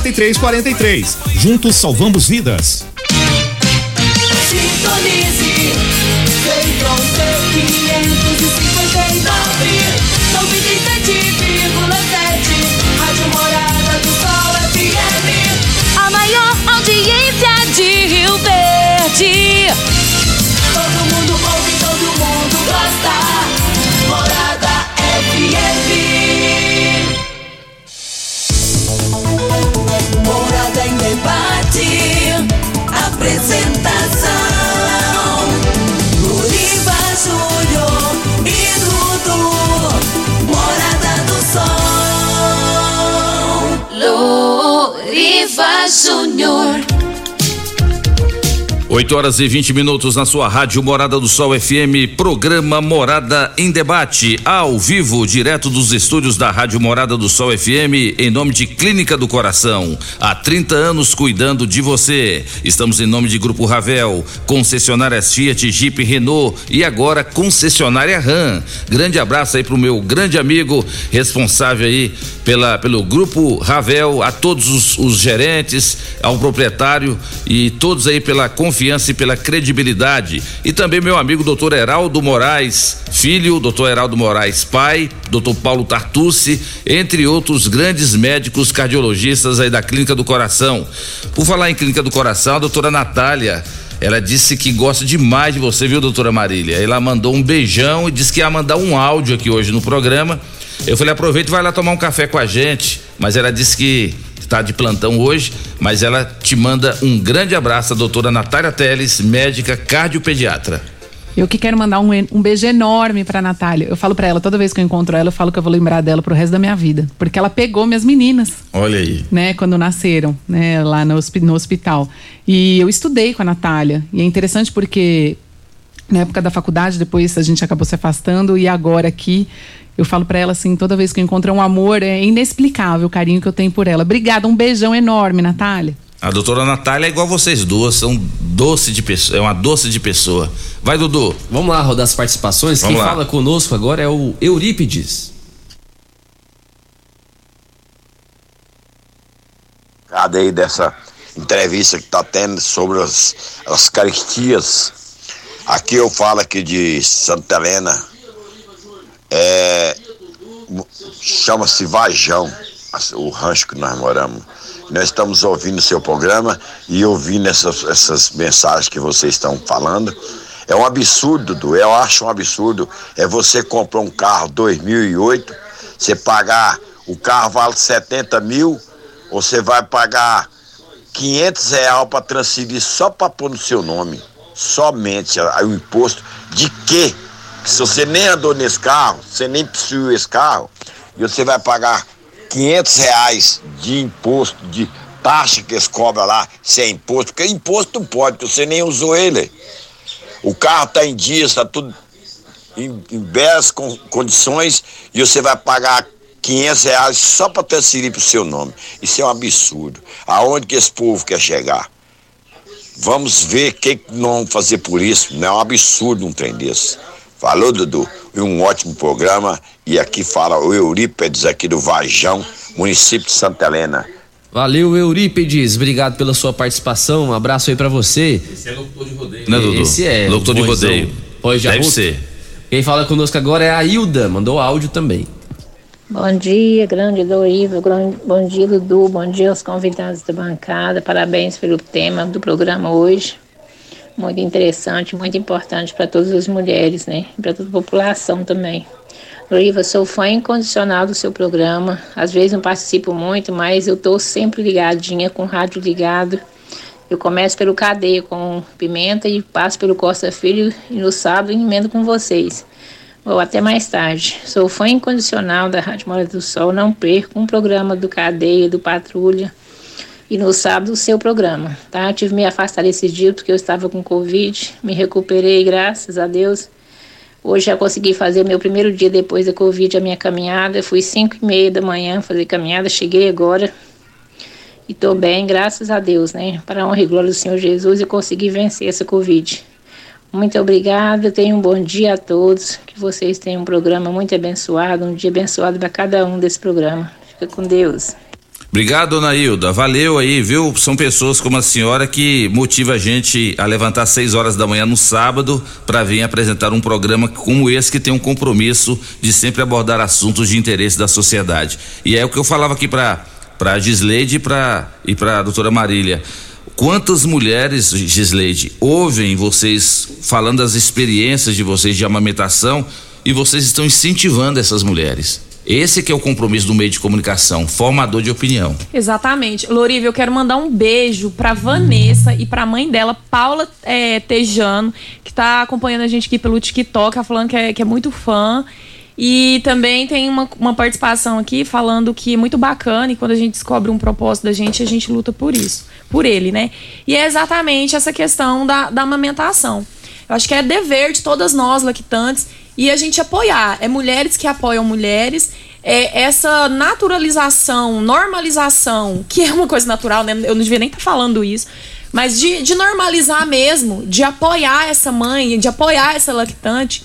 4343. Juntos salvamos vidas. Sintonize. Feitron C559. 97,7. Rádio Morada do Sol FM. A maior audiência de Rio Verde. Viva Júnior. 8 horas e 20 minutos na sua rádio Morada do Sol FM, programa Morada em Debate, ao vivo, direto dos estúdios da Rádio Morada do Sol FM, em nome de Clínica do Coração. Há 30 anos cuidando de você. Estamos em nome de Grupo Ravel, concessionárias Fiat, Jeep, Renault e agora concessionária RAM. Grande abraço aí pro meu grande amigo, responsável aí pela, pelo Grupo Ravel, a todos os, os gerentes, ao proprietário e todos aí pela confiança e pela credibilidade. E também meu amigo doutor Heraldo Moraes, filho, doutor Heraldo Moraes, pai, doutor Paulo Tartucci, entre outros grandes médicos cardiologistas aí da Clínica do Coração. Por falar em Clínica do Coração, a doutora Natália. Ela disse que gosta demais de você, viu, doutora Marília? Ela mandou um beijão e disse que ia mandar um áudio aqui hoje no programa. Eu falei, aproveita e vai lá tomar um café com a gente. Mas ela disse que está de plantão hoje, mas ela te manda um grande abraço, a doutora Natália Teles, médica cardiopediatra. Eu que quero mandar um, um beijo enorme pra Natália. Eu falo pra ela, toda vez que eu encontro ela, eu falo que eu vou lembrar dela pro resto da minha vida. Porque ela pegou minhas meninas, Olha aí. né, quando nasceram, né, lá no, no hospital. E eu estudei com a Natália. E é interessante porque na época da faculdade, depois a gente acabou se afastando e agora aqui eu falo pra ela assim, toda vez que eu encontro é um amor, é inexplicável o carinho que eu tenho por ela. Obrigada, um beijão enorme, Natália. A doutora Natália é igual vocês duas, são doce de pessoa, é uma doce de pessoa. Vai, Dudu. Vamos lá rodar as participações. Vamos Quem lá. fala conosco agora é o Eurípides. Cada aí dessa entrevista que está tendo sobre as, as caristias. Aqui eu falo aqui de Santa Helena. É, Chama-se Vajão, as- o rancho que nós moramos. Nós estamos ouvindo o seu programa e ouvindo essas, essas mensagens que vocês estão falando. É um absurdo, Dudu. Eu acho um absurdo. É você comprar um carro 2008, você pagar, o carro vale 70 mil, você vai pagar 500 reais para transferir só para pôr no seu nome. Somente o imposto de quê? Que se você nem andou nesse carro, você nem possuiu esse carro, e você vai pagar 500 reais de imposto, de taxa que eles cobram lá, sem imposto, porque imposto não pode, porque você nem usou ele. O carro está em dias, está tudo em, em belas con- condições e você vai pagar 500 reais só para transferir para o seu nome. Isso é um absurdo. Aonde que esse povo quer chegar? Vamos ver o que, que nós vamos fazer por isso. Não é um absurdo um trem desse. Falou, Dudu? E um ótimo programa. E aqui fala o Eurípedes, aqui do Vajão, município de Santa Helena. Valeu, Eurípides. Obrigado pela sua participação. Um abraço aí pra você. Esse é locutor de rodeio, né, Dudu? Esse é. Locutor de rodeio. Voz de Deve ser. Quem fala conosco agora é a Hilda. Mandou áudio também. Bom dia, grande Doriva, bom dia, Dudu, bom dia aos convidados da bancada, parabéns pelo tema do programa hoje. Muito interessante, muito importante para todas as mulheres, né? Para toda a população também. Doriva, sou fã incondicional do seu programa. Às vezes não participo muito, mas eu estou sempre ligadinha, com o rádio ligado. Eu começo pelo Cadeia com Pimenta e passo pelo Costa Filho e no sábado emendo com vocês. Ou até mais tarde. Sou fã incondicional da Rádio Morada do Sol. Não perco um programa do Cadeia, do Patrulha. E no sábado, o seu programa, tá? Eu tive que me afastar esse dia porque eu estava com Covid. Me recuperei, graças a Deus. Hoje já consegui fazer meu primeiro dia depois da Covid, a minha caminhada. Fui 5 e meia da manhã fazer caminhada. Cheguei agora. E tô bem, graças a Deus, né? Para a honra e glória do Senhor Jesus, eu consegui vencer essa Covid. Muito obrigada, tenham um bom dia a todos. Que vocês tenham um programa muito abençoado, um dia abençoado para cada um desse programa. Fica com Deus. Obrigado, dona Hilda. Valeu aí, viu? São pessoas como a senhora que motiva a gente a levantar 6 horas da manhã no sábado para vir apresentar um programa como esse que tem um compromisso de sempre abordar assuntos de interesse da sociedade. E é o que eu falava aqui para para Gisleide e para e para doutora Marília. Quantas mulheres, Gisleide, ouvem vocês falando das experiências de vocês de amamentação e vocês estão incentivando essas mulheres? Esse que é o compromisso do meio de comunicação, formador de opinião. Exatamente. Loriva, eu quero mandar um beijo pra Vanessa e pra mãe dela, Paula é, Tejano, que tá acompanhando a gente aqui pelo TikTok, tá falando que é, que é muito fã. E também tem uma, uma participação aqui falando que é muito bacana e quando a gente descobre um propósito da gente, a gente luta por isso, por ele, né? E é exatamente essa questão da, da amamentação. Eu acho que é dever de todas nós lactantes e a gente apoiar. É mulheres que apoiam mulheres. É essa naturalização, normalização, que é uma coisa natural, né? Eu não devia nem estar falando isso. Mas de, de normalizar mesmo, de apoiar essa mãe, de apoiar essa lactante,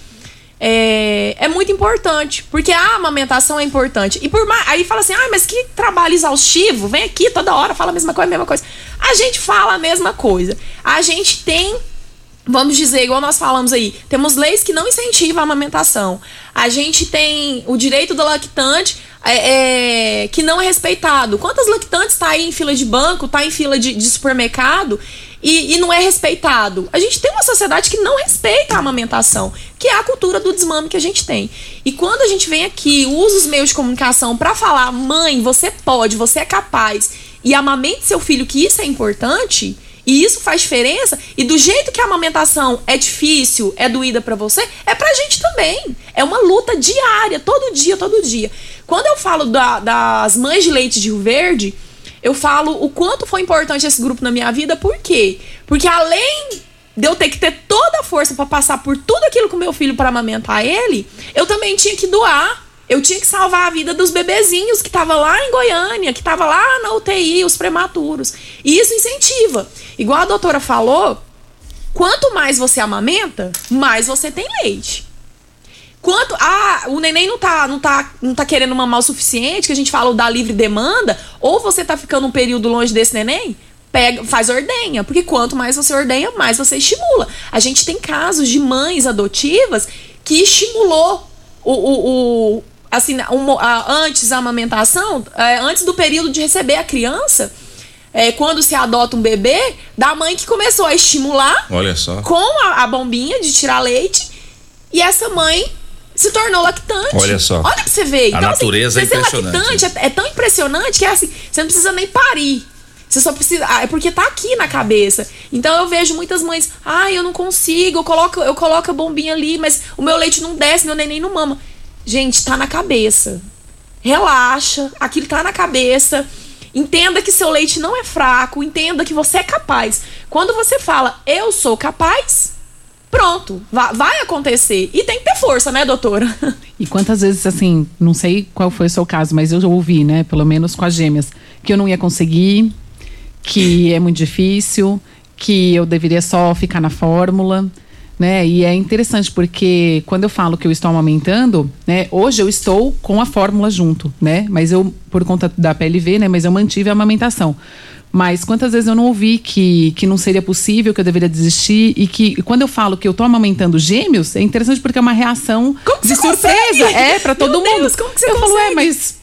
é, é muito importante. Porque a amamentação é importante. E por mais. Aí fala assim, ah, mas que trabalho exaustivo, vem aqui toda hora, fala a mesma coisa, a mesma coisa. A gente fala a mesma coisa. A gente tem vamos dizer, igual nós falamos aí, temos leis que não incentivam a amamentação. A gente tem o direito do lactante é, é, que não é respeitado. Quantas lactantes está aí em fila de banco, está em fila de, de supermercado e, e, não é respeitado? A gente tem uma sociedade que não respeita a amamentação, que é a cultura do desmame que a gente tem. E quando a gente vem aqui, usa os meios de comunicação para falar, mãe, você pode, você é capaz, e amamente seu filho, que isso é importante e isso faz diferença. E do jeito que a amamentação é difícil, é doída para você, é pra gente também. É uma luta diária, todo dia, todo dia. Quando eu falo da, das mães de leite de Rio Verde, eu falo o quanto foi importante esse grupo na minha vida, por quê? Porque além de eu ter que ter toda a força para passar por tudo aquilo com meu filho para amamentar ele, eu também tinha que doar eu tinha que salvar a vida dos bebezinhos que estavam lá em Goiânia, que estavam lá na UTI, os prematuros. E isso incentiva. Igual a doutora falou, quanto mais você amamenta, mais você tem leite. Quanto ah, o neném não tá, não tá, não tá querendo mamar o suficiente, que a gente fala da livre demanda, ou você tá ficando um período longe desse neném, pega, faz ordenha, porque quanto mais você ordenha, mais você estimula. A gente tem casos de mães adotivas que estimulou o, o, o assim, um, a, antes da amamentação, é, antes do período de receber a criança, é, quando se adota um bebê, da mãe que começou a estimular Olha só. com a, a bombinha de tirar leite, e essa mãe se tornou lactante. Olha só. Olha pra você ver. A então, natureza assim, é impressionante. lactante é, é tão impressionante que é assim, você não precisa nem parir. Você só precisa. Ah, é porque tá aqui na cabeça. Então eu vejo muitas mães, ai, ah, eu não consigo, eu coloco, eu coloco a bombinha ali, mas o meu leite não desce, meu neném não mama. Gente, tá na cabeça. Relaxa, aquilo tá na cabeça. Entenda que seu leite não é fraco, entenda que você é capaz. Quando você fala, eu sou capaz, pronto, vai, acontecer. E tem que ter força, né, doutora? E quantas vezes, assim, não sei qual foi o seu caso, mas eu ouvi, né, pelo menos com as gêmeas, que eu não ia conseguir, que é muito difícil, que eu deveria só ficar na fórmula né? E é interessante porque quando eu falo que eu estou amamentando, né? Hoje eu estou com a fórmula junto, né? Mas eu, por conta da PLV, né? Mas eu mantive a amamentação. Mas quantas vezes eu não ouvi que, que não seria possível, que eu deveria desistir e que quando eu falo que eu estou amamentando gêmeos, é interessante porque é uma reação de surpresa. consegue? É, para todo Meu mundo. Deus, como que você eu falo, é, consegue? mas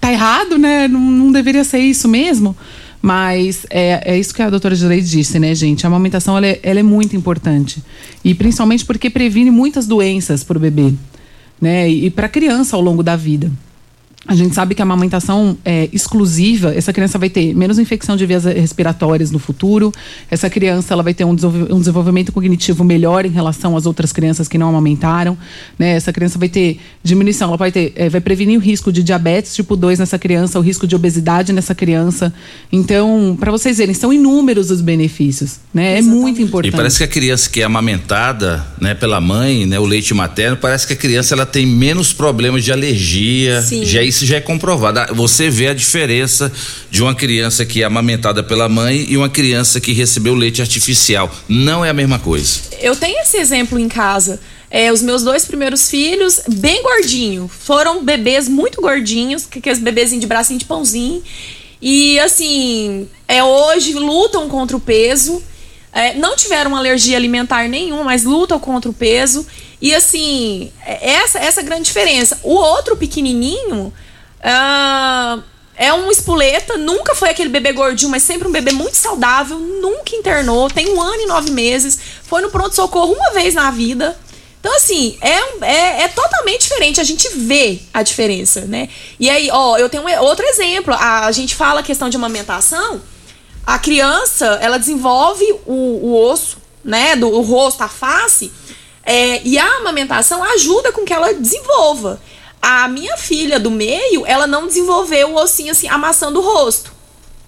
tá errado, né? Não, não deveria ser isso mesmo. Mas é, é isso que a doutora Gileide disse, né, gente? A amamentação ela é, ela é muito importante. E principalmente porque previne muitas doenças para o bebê, né? E, e para a criança ao longo da vida. A gente sabe que a amamentação é exclusiva, essa criança vai ter menos infecção de vias respiratórias no futuro, essa criança ela vai ter um desenvolv- desenvolvimento cognitivo melhor em relação às outras crianças que não amamentaram, né? Essa criança vai ter diminuição, ela vai ter, é, vai prevenir o risco de diabetes tipo 2 nessa criança, o risco de obesidade nessa criança. Então, para vocês verem, são inúmeros os benefícios, né? É muito E importante. parece que a criança que é amamentada, né, pela mãe, né, o leite materno, parece que a criança ela tem menos problemas de alergia. Sim. Já isso já é comprovado. Ah, Você vê a diferença de uma criança que é amamentada pela mãe e uma criança que recebeu leite artificial. Não é a mesma coisa. Eu tenho esse exemplo em casa. É, os meus dois primeiros filhos, bem gordinho. Foram bebês muito gordinhos, que aqueles bebezinhos de bracinho de pãozinho. E assim, é, hoje lutam contra o peso. É, não tiveram alergia alimentar nenhuma, mas lutam contra o peso. E assim, é- essa, essa grande diferença. O outro pequenininho ah, é um espoleta, nunca foi aquele bebê gordinho, mas sempre um bebê muito saudável, nunca internou, tem um ano e nove meses, foi no pronto-socorro uma vez na vida. Então, assim, é, é, é totalmente diferente. A gente vê a diferença, né? E aí, ó, eu tenho um, outro exemplo. A, a gente fala a questão de amamentação. A criança, ela desenvolve o, o osso, né? Do o rosto, a face, É, e a amamentação ajuda com que ela desenvolva. A minha filha do meio, ela não desenvolveu o ossinho assim, amassando o rosto.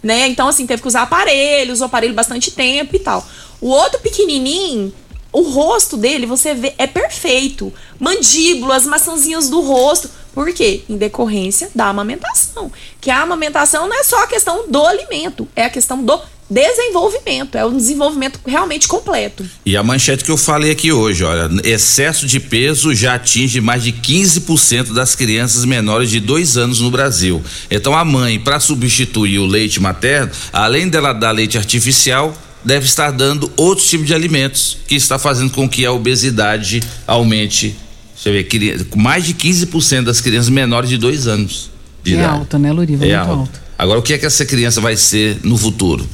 Né? Então, assim, teve que usar aparelho, usou aparelho bastante tempo e tal. O outro pequenininho, o rosto dele, você vê, é perfeito. Mandíbula, as maçãzinhas do rosto. Por quê? Em decorrência da amamentação. Que a amamentação não é só a questão do alimento, é a questão do desenvolvimento. É um desenvolvimento realmente completo. E a manchete que eu falei aqui hoje, olha, excesso de peso já atinge mais de 15% das crianças menores de dois anos no Brasil. Então a mãe, para substituir o leite materno, além dela dar leite artificial, deve estar dando outros tipos de alimentos que está fazendo com que a obesidade aumente. Você vê, mais de 15% das crianças menores de dois anos. De É idade. alta, né, Loriva? É Muito alto. alta. Agora, o que é que essa criança vai ser no futuro?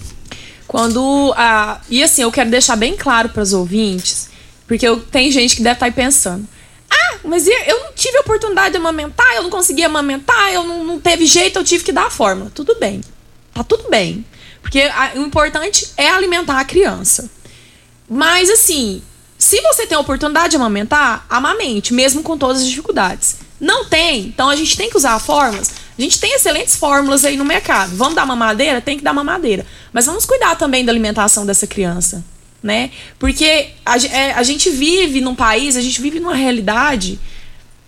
Quando a. E assim, eu quero deixar bem claro para os ouvintes, porque eu, tem gente que deve estar aí pensando. Ah, mas eu não tive oportunidade de amamentar, eu não consegui amamentar, eu não, não teve jeito, eu tive que dar a fórmula. Tudo bem. Tá tudo bem. Porque a- o importante é alimentar a criança. Mas assim, se você tem a oportunidade de amamentar, amamente, mesmo com todas as dificuldades. Não tem, então a gente tem que usar fórmulas. A gente tem excelentes fórmulas aí no mercado. Vamos dar mamadeira? Tem que dar mamadeira. Mas vamos cuidar também da alimentação dessa criança, né? Porque a, é, a gente vive num país, a gente vive numa realidade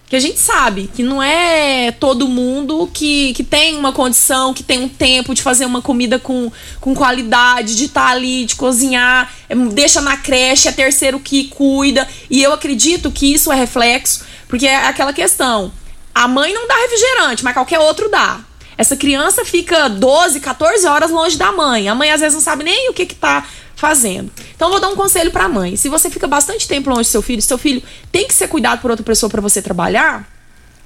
que a gente sabe que não é todo mundo que, que tem uma condição, que tem um tempo de fazer uma comida com, com qualidade, de estar ali, de cozinhar, é, deixa na creche, é terceiro que cuida. E eu acredito que isso é reflexo, porque é aquela questão. A mãe não dá refrigerante, mas qualquer outro dá. Essa criança fica 12, 14 horas longe da mãe. A mãe às vezes não sabe nem o que que tá fazendo. Então eu vou dar um conselho pra mãe. Se você fica bastante tempo longe do seu filho, seu filho tem que ser cuidado por outra pessoa pra você trabalhar,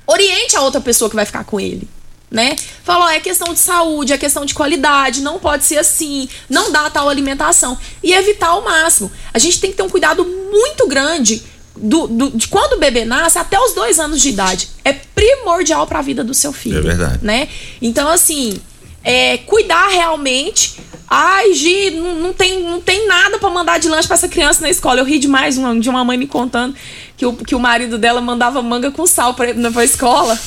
oriente a outra pessoa que vai ficar com ele. Né? Falou, é questão de saúde, é questão de qualidade, não pode ser assim, não dá tal alimentação. E evitar ao máximo. A gente tem que ter um cuidado muito grande do, do- de quando o bebê nasce até os dois anos de idade. É primordial para a vida do seu filho. É verdade. Né? Então, assim, é, cuidar realmente. Ai, Gi, não, não tem, não tem nada pra mandar de lanche pra essa criança na escola. Eu ri demais uma- de uma mãe me contando que o, que o marido dela mandava manga com sal pra, na- pra escola.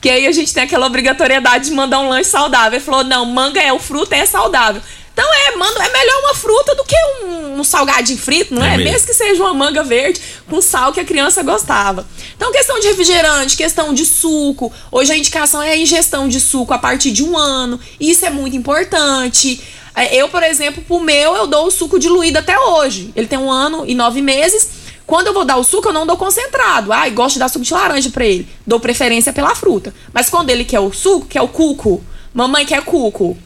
Que aí a gente tem aquela obrigatoriedade de mandar um lanche saudável. Ele falou: não, manga é o fruto, é saudável. Então é, manda, é melhor uma fruta do que um, um salgadinho frito, não É é? mesmo. Mesmo que seja uma manga verde com sal que a criança gostava. Então, questão de refrigerante, questão de suco. Hoje a indicação é a ingestão de suco a partir de um ano. Isso é muito importante. É, Eu, por exemplo, pro meu, eu dou o suco diluído até hoje. Ele tem um ano e nove meses. Quando eu vou dar o suco, eu não dou concentrado. Ai, gosto de dar suco de laranja pra ele. Dou preferência pela fruta. Mas quando ele quer o suco, quer o cuco, mamãe quer cuco,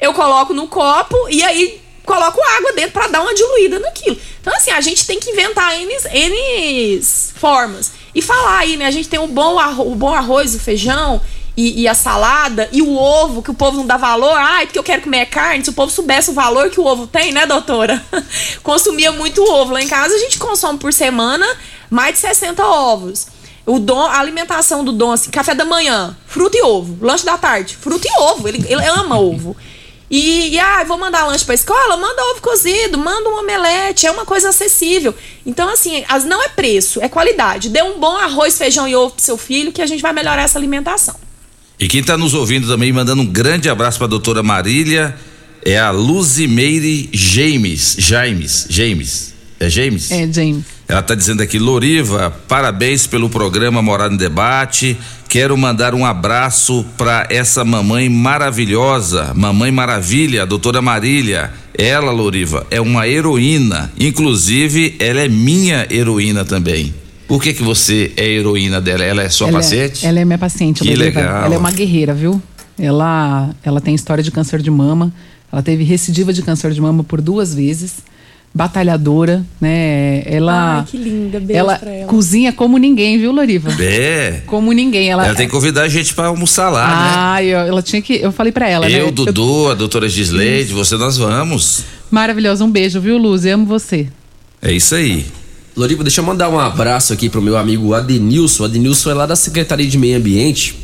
eu coloco no copo e aí coloco água dentro pra dar uma diluída naquilo. Então, assim, a gente tem que inventar N, N formas. E falar aí, né? A gente tem o bom, arro- o bom arroz, o feijão e, e a salada e o ovo, que o povo não dá valor. Ai, porque eu quero comer carne. Se o povo soubesse o valor que o ovo tem, né, doutora? Consumia muito ovo. Lá em casa a gente consome por semana mais de 60 ovos. O dom, a alimentação do dom, assim, café da manhã, fruta e ovo. Lanche da tarde, fruta e ovo. Ele, ele ama ovo. E, e ah, vou mandar lanche pra escola? Manda ovo cozido, manda um omelete, é uma coisa acessível. Então, assim, as, não é preço, é qualidade. Dê um bom arroz, feijão e ovo pro seu filho que a gente vai melhorar essa alimentação. E quem está nos ouvindo também, mandando um grande abraço para a doutora Marília, é a Luzimeire James. James. James. É James? É, James. Ela está dizendo aqui, Loriva, parabéns pelo programa Morada em Debate. Quero mandar um abraço para essa mamãe maravilhosa, mamãe maravilha, a doutora Marília. Ela, Loriva, é uma heroína. Inclusive, ela é minha heroína também. Por que que você é heroína dela? Ela é sua ela paciente? É, ela é minha paciente. Que Loriva. legal. Ela é uma guerreira, viu? Ela, ela tem história de câncer de mama. Ela teve recidiva de câncer de mama por duas vezes. Batalhadora, né? Ela, Ai, que linda, beijo ela pra ela. cozinha como ninguém, viu, Loriva? É. Como ninguém. Ela, Ela tem que convidar a gente para almoçar lá, né? Ah, eu, ela tinha que. Eu falei pra ela, Eu, né? Dudu, a doutora Gisleide, você, nós vamos. Maravilhosa, um beijo, viu, Luz? Eu amo você. É isso aí. Loriva, deixa eu mandar um abraço aqui pro meu amigo Adenilson. O Adenilson é lá da Secretaria de Meio Ambiente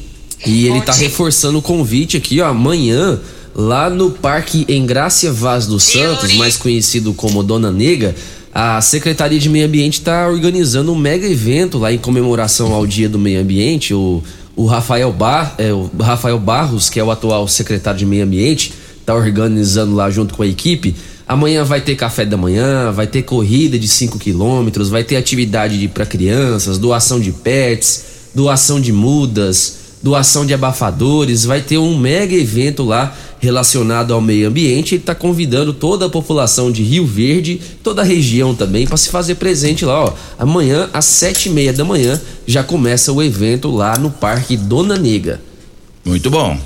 e ele tá reforçando o convite aqui, ó, amanhã, lá no Parque Engrácia Vaz dos Santos, mais conhecido como Dona Nega. a Secretaria de Meio Ambiente está organizando um mega evento lá em comemoração ao Dia do Meio Ambiente. O, o, Rafael, Bar, é, o Rafael Barros, que é o atual secretário de Meio Ambiente, está organizando lá junto com a equipe. Amanhã vai ter café da manhã, vai ter corrida de 5 quilômetros, vai ter atividade para crianças, doação de pets, doação de mudas, doação de abafadores, vai ter um mega evento lá relacionado ao meio ambiente. Ele está convidando toda a população de Rio Verde, toda a região também, para se fazer presente lá. Ó. Amanhã, às sete e meia da manhã, já começa o evento lá no Parque Dona Nega. Muito bom.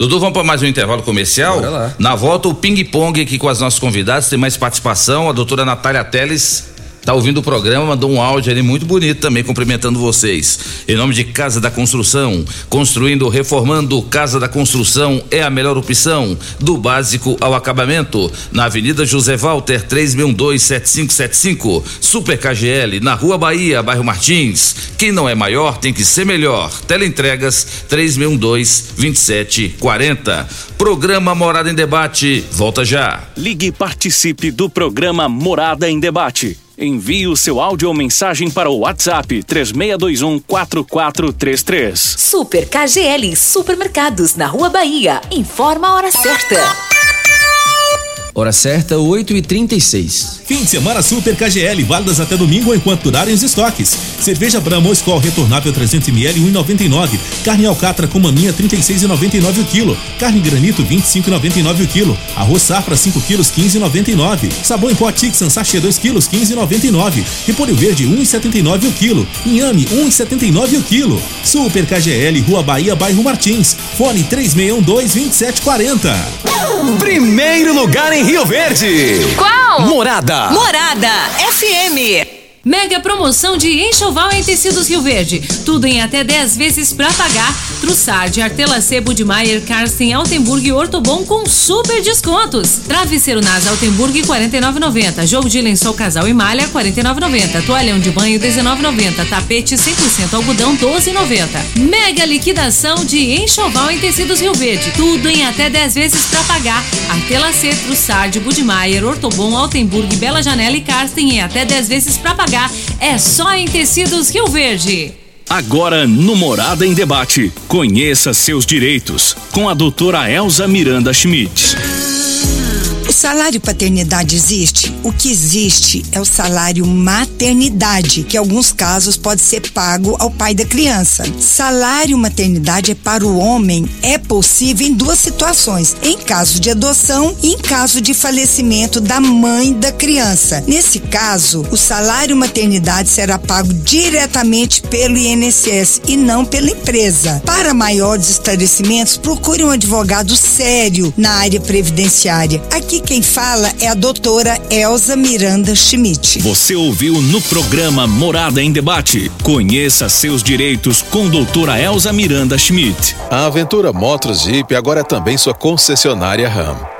Dudu, vamos para mais um intervalo comercial? Na volta, o ping-pong aqui com as nossas convidadas. Tem mais participação. A doutora Natália Teles tá ouvindo o programa, mandou um áudio ali muito bonito também, cumprimentando vocês. Em nome de Casa da Construção, construindo, reformando, Casa da Construção é a melhor opção, do básico ao acabamento. Na Avenida José Walter, 36127575, Super KGL, na Rua Bahia, bairro Martins. Quem não é maior tem que ser melhor. Teleentregas 36122740. Programa Morada em Debate, volta já. Ligue e participe do programa Morada em Debate. Envie o seu áudio ou mensagem para o WhatsApp 3621 4433. Super KGL Supermercados na Rua Bahia. Informa a hora certa. Hora certa, 8 e 36 Fim de semana Super KGL, válidas até domingo enquanto durarem os estoques. Cerveja Brahma Skol retornável 300ml 1,99. Carne alcatra com maminha 36,99 o quilo. Carne granito 25,99 o quilo. Arroz safra 5 quilos 15,99. Sabão em pó Tixan sachê 2 quilos 15,99. Repolho verde 1,79 o quilo. Inhame 1,79 o quilo. Super KGL, Rua Bahia, bairro Martins. Fone 3612-2740. Primeiro lugar em Rio Verde. Qual? Morada. Morada FM. Mega promoção de enxoval em tecidos Rio Verde. Tudo em até 10 vezes pra pagar. Trussard, Artelacê, Budmeier, Karsten, Altenburg e Ortobon com super descontos. Travesseiro Nasa Altenburg 49,90. Jogo de lençol casal e malha 49,90. Toalhão de banho 19,90. Tapete 100% algodão 12,90. Mega liquidação de enxoval em tecidos Rio Verde. Tudo em até 10 vezes pra pagar. Artelacê, Trussard, Budmeier, Ortobon, Altenburg, Bela Janela e Karsten em até 10 vezes pra pagar. É só em tecidos Rio Verde. Agora no Morada em Debate. Conheça seus direitos com a doutora Elza Miranda Schmidt. O salário paternidade existe? O que existe é o salário maternidade, que em alguns casos pode ser pago ao pai da criança. Salário maternidade é para o homem, é possível em duas situações: em caso de adoção e em caso de falecimento da mãe da criança. Nesse caso, o salário maternidade será pago diretamente pelo INSS e não pela empresa. Para maiores esclarecimentos, procure um advogado sério na área previdenciária. Aqui quem fala é a doutora Elza Miranda Schmidt. Você ouviu no programa Morada em Debate. Conheça seus direitos com doutora Elza Miranda Schmidt. A Aventura Motos Jeep agora é também sua concessionária RAM.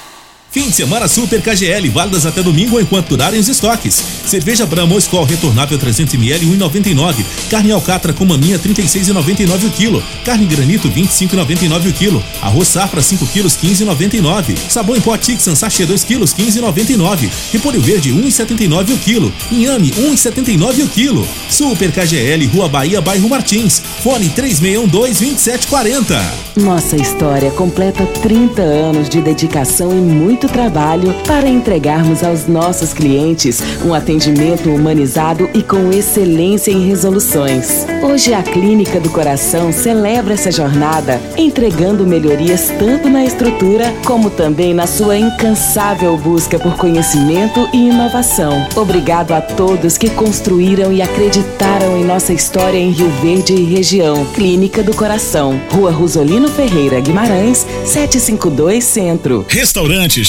Fim de semana Super KGL, válidas até domingo enquanto durarem os estoques. Cerveja Brahma Skol retornável 300ml 1,99. Carne alcatra com maminha 36,99 o quilo. Carne granito 25,99 o quilo. Arroz safra 5 quilos 15,99. Sabão em pó Tixan sachê 2 quilos 15,99. Repolho verde 1,79 o quilo. Inhame 1,79 o quilo. Super KGL, Rua Bahia, bairro Martins. Fone 3612-2740. Nossa história completa 30 anos de dedicação e muito trabalho para entregarmos aos nossos clientes um atendimento humanizado e com excelência em resoluções. Hoje a Clínica do Coração celebra essa jornada, entregando melhorias tanto na estrutura como também na sua incansável busca por conhecimento e inovação. Obrigado a todos que construíram e acreditaram em nossa história em Rio Verde e região. Clínica do Coração, Rua Rosolino Ferreira Guimarães, 752 Centro. Restaurante,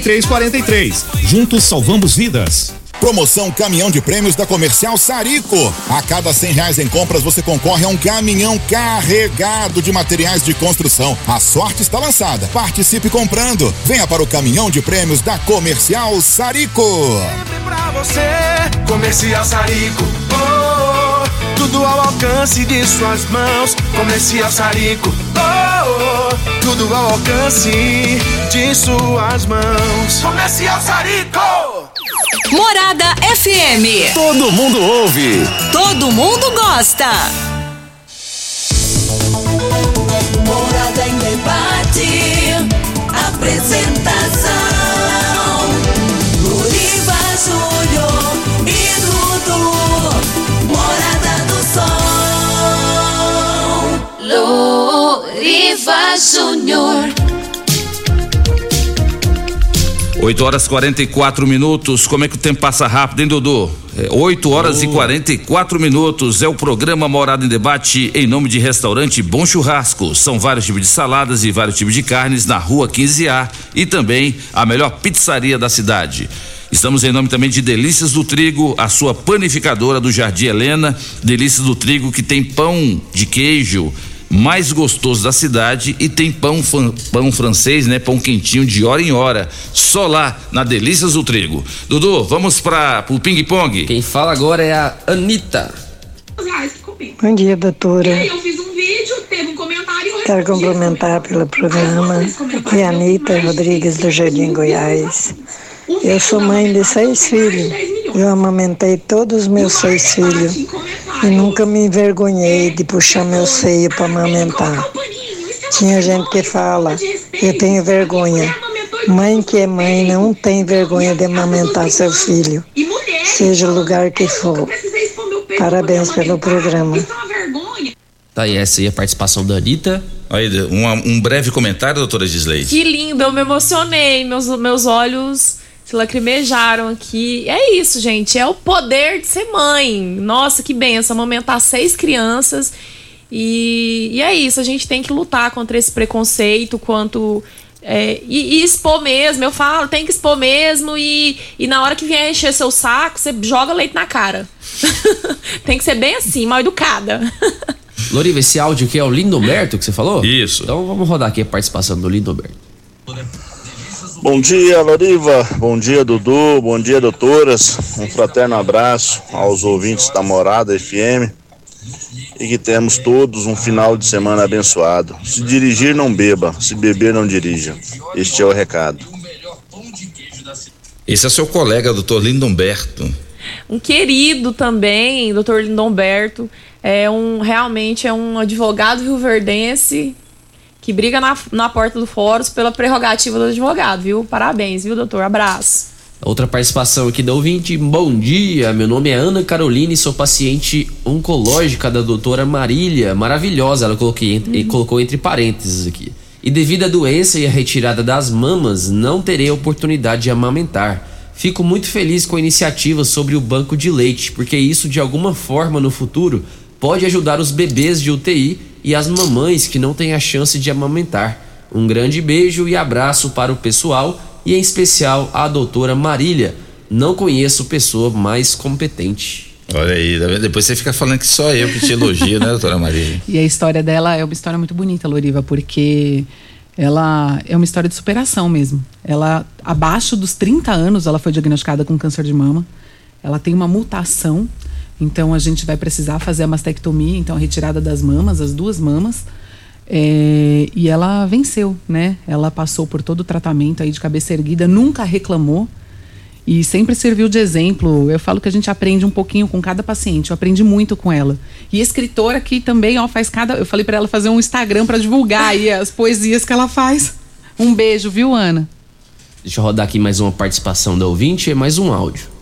4343. Juntos salvamos vidas. Promoção Caminhão de Prêmios da Comercial Sarico. A cada cem reais em compras você concorre a um caminhão carregado de materiais de construção. A sorte está lançada. Participe comprando. Venha para o Caminhão de Prêmios da Comercial Sarico. Pra você, Comercial Sarico. Oh, tudo ao alcance de suas mãos. Comercial Sarico. Oh, oh, tudo ao alcance de suas mãos. Comercial Sarico. Morada FM. Todo mundo ouve. Todo mundo gosta. Morada em debate. Apresentação. Luriva Júnior. 8 horas 44 minutos. Como é que o tempo passa rápido, hein, Dudu? É, 8 horas e 44 minutos. É o programa Morada em Debate em nome de restaurante Bom Churrasco. São vários tipos de saladas e vários tipos de carnes na rua 15A e também a melhor pizzaria da cidade. Estamos em nome também de Delícias do Trigo, a sua panificadora do Jardim Helena. Delícias do Trigo que tem pão de queijo mais gostoso da cidade e tem pão, pão francês, né? Pão quentinho de hora em hora. Só lá na Delícias do Trigo. Dudu, vamos para o ping-pong. Quem fala agora é a Anitta. Bom dia, doutora. Eu fiz um vídeo, teve um comentário. Quero cumprimentar pelo programa. Aqui é a Anitta Rodrigues do Jardim Goiás. Eu sou mãe de seis filhos. Eu amamentei todos os meus seis filhos e nunca me envergonhei de puxar meu seio para amamentar. Tinha gente que fala, eu tenho vergonha, Mãe que é mãe não tem vergonha de amamentar seu filho, seja o lugar que for. Parabéns pelo programa. Tá aí essa aí a participação da Anitta. Aí, um, um breve comentário, doutora Gisley. Que lindo, eu me emocionei, meus, meus olhos se lacrimejaram aqui. É isso, gente, é o poder de ser mãe. Nossa, que benção, amamentar seis crianças. E, e é isso, a gente tem que lutar contra esse preconceito, quanto. É, e, e, expor mesmo, eu falo, tem que expor mesmo e, e na hora que vier encher seu saco, você joga leite na cara. tem que ser bem assim, mal educada. Loriva, esse áudio aqui é o Lindomberto que você falou? Isso. Então vamos rodar aqui a participação do Lindomberto. Bom dia, Loriva. Bom dia, Dudu. Bom dia, doutoras. Um fraterno abraço aos ouvintes da Morada FM. E que temos todos um final de semana abençoado. Se dirigir, não beba. Se beber, não dirija. Este é o recado. Esse é seu colega, doutor Lindomberto. Um querido também, doutor Lindomberto. É um, realmente é um advogado rioverdense que briga na, na porta do fórum pela prerrogativa do advogado, viu? Parabéns, viu, doutor? Abraço. Outra participação aqui da ouvinte. Bom dia, meu nome é Ana Caroline, sou paciente oncológica da doutora Marília. Maravilhosa, ela coloquei uhum. colocou entre parênteses aqui. E devido à doença e à retirada das mamas, não terei oportunidade de amamentar. Fico muito feliz com a iniciativa sobre o banco de leite, porque isso de alguma forma no futuro pode ajudar os bebês de UTI e as mamães que não têm a chance de amamentar. Um grande beijo e abraço para o pessoal e em especial a doutora Marília. Não conheço pessoa mais competente. Olha aí, tá depois você fica falando que só eu que te elogio, né, doutora Marília? E a história dela é uma história muito bonita, Loriva, porque ela é uma história de superação mesmo. Ela, abaixo dos 30 anos, ela foi diagnosticada com câncer de mama. Ela tem uma mutação então a gente vai precisar fazer a mastectomia, então a retirada das mamas, as duas mamas. É, e ela venceu, né? Ela passou por todo o tratamento aí de cabeça erguida, nunca reclamou e sempre serviu de exemplo. Eu falo que a gente aprende um pouquinho com cada paciente, eu aprendi muito com ela. E escritora aqui também, ó, faz cada. Eu falei para ela fazer um Instagram para divulgar aí as poesias que ela faz. Um beijo, viu, Ana? Deixa eu rodar aqui mais uma participação da ouvinte e mais um áudio.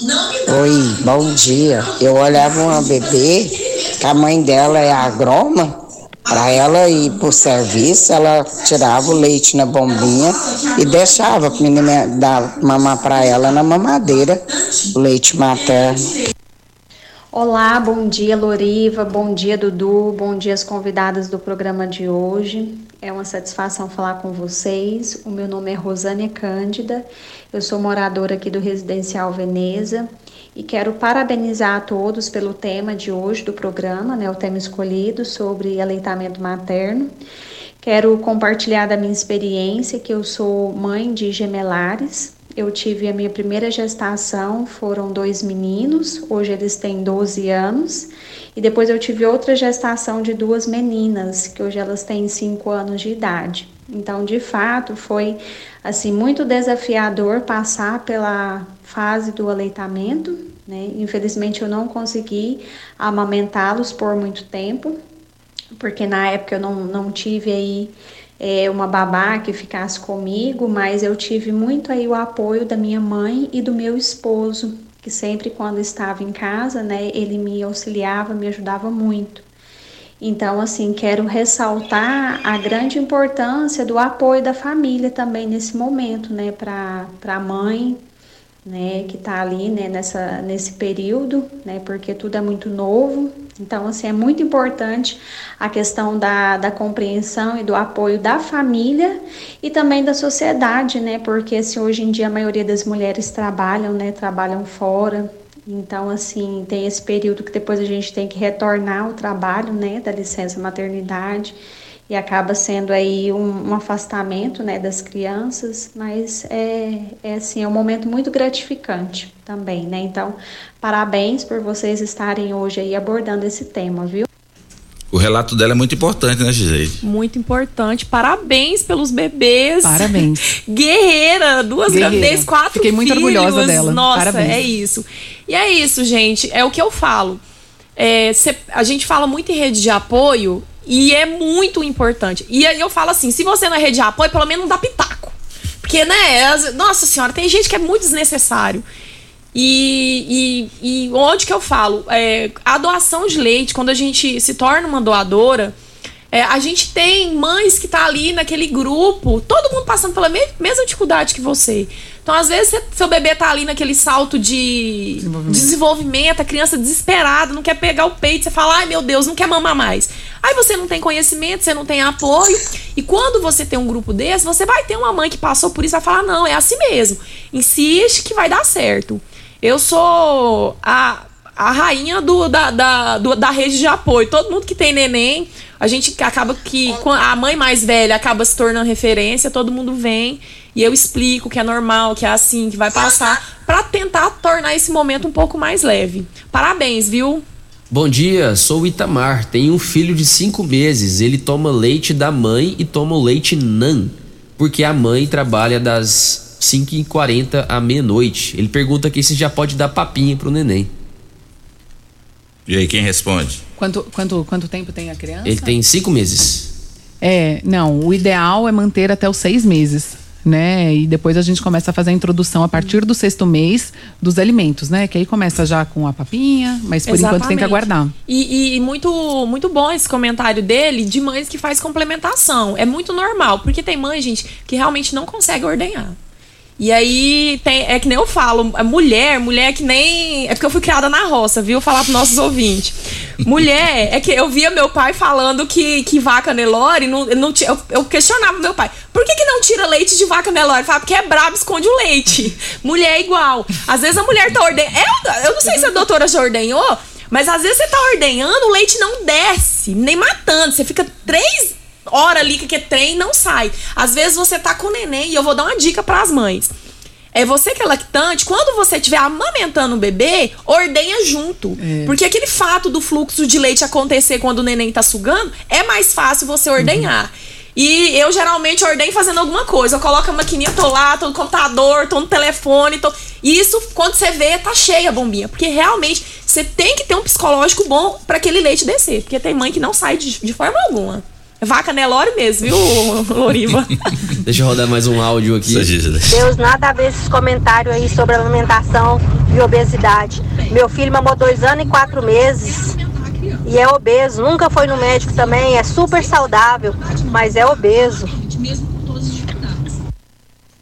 Oi, bom dia. Eu olhava uma bebê, que a mãe dela é agrônoma, para ela ir pro serviço, ela tirava o leite na bombinha e deixava a menina dar mamar para ela na mamadeira, o leite materno. Olá, bom dia Loriva, bom dia Dudu, bom dia as convidadas do programa de hoje. É uma satisfação falar com vocês. O meu nome é Rosânia Cândida, eu sou moradora aqui do Residencial Veneza e quero parabenizar a todos pelo tema de hoje do programa, né, o tema escolhido sobre aleitamento materno. Quero compartilhar da minha experiência que eu sou mãe de gemelares, eu tive a minha primeira gestação, foram dois meninos, hoje eles têm 12 anos, e depois eu tive outra gestação de duas meninas, que hoje elas têm 5 anos de idade. Então, de fato, foi assim muito desafiador passar pela fase do aleitamento, né? Infelizmente eu não consegui amamentá-los por muito tempo, porque na época eu não, não tive aí é, uma babá que ficasse comigo, mas eu tive muito aí o apoio da minha mãe e do meu esposo, que sempre quando estava em casa, né, ele me auxiliava, me ajudava muito. Então, assim, quero ressaltar a grande importância do apoio da família também nesse momento, né, para a mãe, né, que está ali, né, nessa, nesse período, né, porque tudo é muito novo. Então, assim, é muito importante a questão da, da compreensão e do apoio da família e também da sociedade, né, porque assim, hoje em dia a maioria das mulheres trabalham, né, trabalham fora. Então, assim, tem esse período que depois a gente tem que retornar ao trabalho, né, da licença maternidade e acaba sendo aí um, um, afastamento né, das crianças, mas é, é assim, é um momento muito gratificante também, né? Então, parabéns por vocês estarem hoje aí abordando esse tema, viu? O relato dela é muito importante, né, Gisele? Muito importante. Parabéns pelos bebês. Parabéns. Guerreira, duas Guerreira. gravidez, quatro Fiquei muito filhos. orgulhosa dela. Nossa, Parabéns. é isso. E é isso, gente. É o que eu falo. É, cê, a gente fala muito em rede de apoio e é muito importante. E aí eu falo assim: se você não é rede de apoio, pelo menos não dá pitaco. Porque, né, nossa senhora, tem gente que é muito desnecessário. E, e, e onde que eu falo? É, a doação de leite, quando a gente se torna uma doadora, é, a gente tem mães que tá ali naquele grupo, todo mundo passando pela me- mesma dificuldade que você. Então, às vezes, você- seu bebê tá ali naquele salto de desenvolvimento. a criança desesperada, não quer pegar o peito, você fala, ai meu Deus, não quer mamar mais. Aí você não tem conhecimento, você não tem apoio. E quando você tem um grupo desse, você vai ter uma mãe que passou por isso e vai falar, não, é assim mesmo. Insiste que vai dar certo. Eu sou a, a rainha do, da, da, do- da rede de apoio. Todo mundo que tem neném, a gente acaba que. com A mãe mais velha acaba se tornando referência, todo mundo vem e eu explico que é normal, que é assim, que vai passar, pra tentar tornar esse momento um pouco mais leve. Parabéns, viu? Bom dia, sou o Itamar. Tenho um filho de 5 meses. Ele toma leite da mãe e toma o leite NAN, porque a mãe trabalha das 5h40 à meia-noite. Ele pergunta aqui se já pode dar papinha pro neném. E aí, quem responde? Quanto, quanto, quanto tempo tem a criança? Ele tem 5 meses. É, não, o ideal é manter até os seis meses, né? E depois a gente começa a fazer a introdução a partir do sexto mês dos alimentos, né? Que aí começa já com a papinha, mas por enquanto tem que Exatamente. aguardar. E, e muito, muito bom esse comentário dele de mães que faz complementação. É muito normal, porque tem mãe, gente, que realmente não consegue ordenhar. E aí tem, é que nem eu falo, a mulher, mulher que nem. É porque eu fui criada na roça, viu? Falar pros nossos ouvintes. Mulher, é que eu via meu pai falando que, que vaca Nelore não, não eu, eu questionava meu pai. Por que, que não tira leite de vaca Nelore? Fala, porque é brabo, esconde o leite. Mulher é igual. Às vezes a mulher tá ordenhando. Eu, eu não sei se a doutora já ordenhou, mas às vezes você tá ordenhando, o leite não desce, nem matando. Você fica três hora ali que é trem não sai. Às vezes você tá com o neném e eu vou dar uma dica pras mães. É você que é lactante, quando você estiver amamentando o bebê, ordenha junto. Porque aquele fato do fluxo de leite acontecer quando o neném tá sugando, é mais fácil você ordenhar. E eu geralmente ordenho fazendo alguma coisa. Eu coloco a maquininha, tô lá, tô no computador, tô no telefone, tô. E isso, quando você vê, tá cheia a bombinha. Porque realmente você tem que ter um psicológico bom pra aquele leite descer. Porque tem mãe que não sai de, de forma alguma. É Vaca Nelore mesmo, viu, Loriva? Deixa eu rodar mais um áudio aqui. Deus, nada a ver esses comentários aí sobre alimentação e obesidade. Meu filho mamou dois anos e quatro meses e é obeso. Nunca foi no médico também, é super saudável, mas é obeso.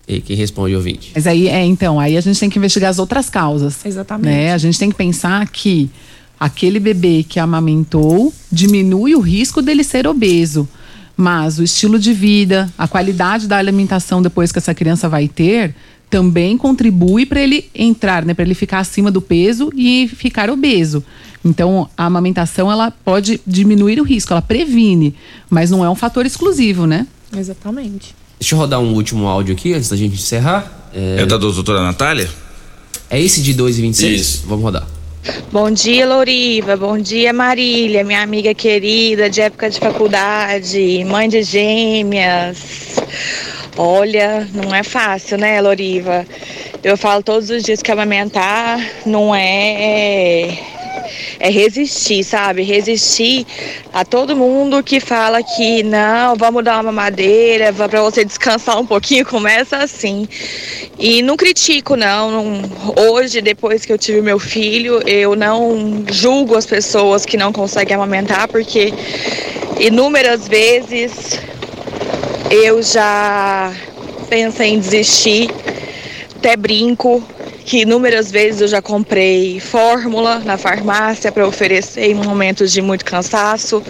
E quem responde, ouvinte? Mas aí, é, então, aí a gente tem que investigar as outras causas. Exatamente. Né? A gente tem que pensar que aquele bebê que amamentou diminui o risco dele ser obeso. Mas o estilo de vida, a qualidade da alimentação depois que essa criança vai ter, também contribui para ele entrar, né, para ele ficar acima do peso e ficar obeso. Então, a amamentação ela pode diminuir o risco, ela previne, mas não é um fator exclusivo, né? Exatamente. Deixa eu rodar um último áudio aqui antes da gente encerrar. É, da doutora Natália? É esse de 2 e 26? Isso. Vamos rodar. Bom dia, Louriva. Bom dia, Marília, minha amiga querida de época de faculdade, mãe de gêmeas. Olha, não é fácil, né, Loriva? Eu falo todos os dias que amamentar não é é resistir, sabe? Resistir a todo mundo que fala que não, vamos dar uma mamadeira para você descansar um pouquinho, começa assim. E não critico, não, não. Hoje, depois que eu tive meu filho, eu não julgo as pessoas que não conseguem amamentar, porque inúmeras vezes eu já pensei em desistir, até brinco que inúmeras vezes eu já comprei fórmula na farmácia para oferecer em momentos de muito cansaço,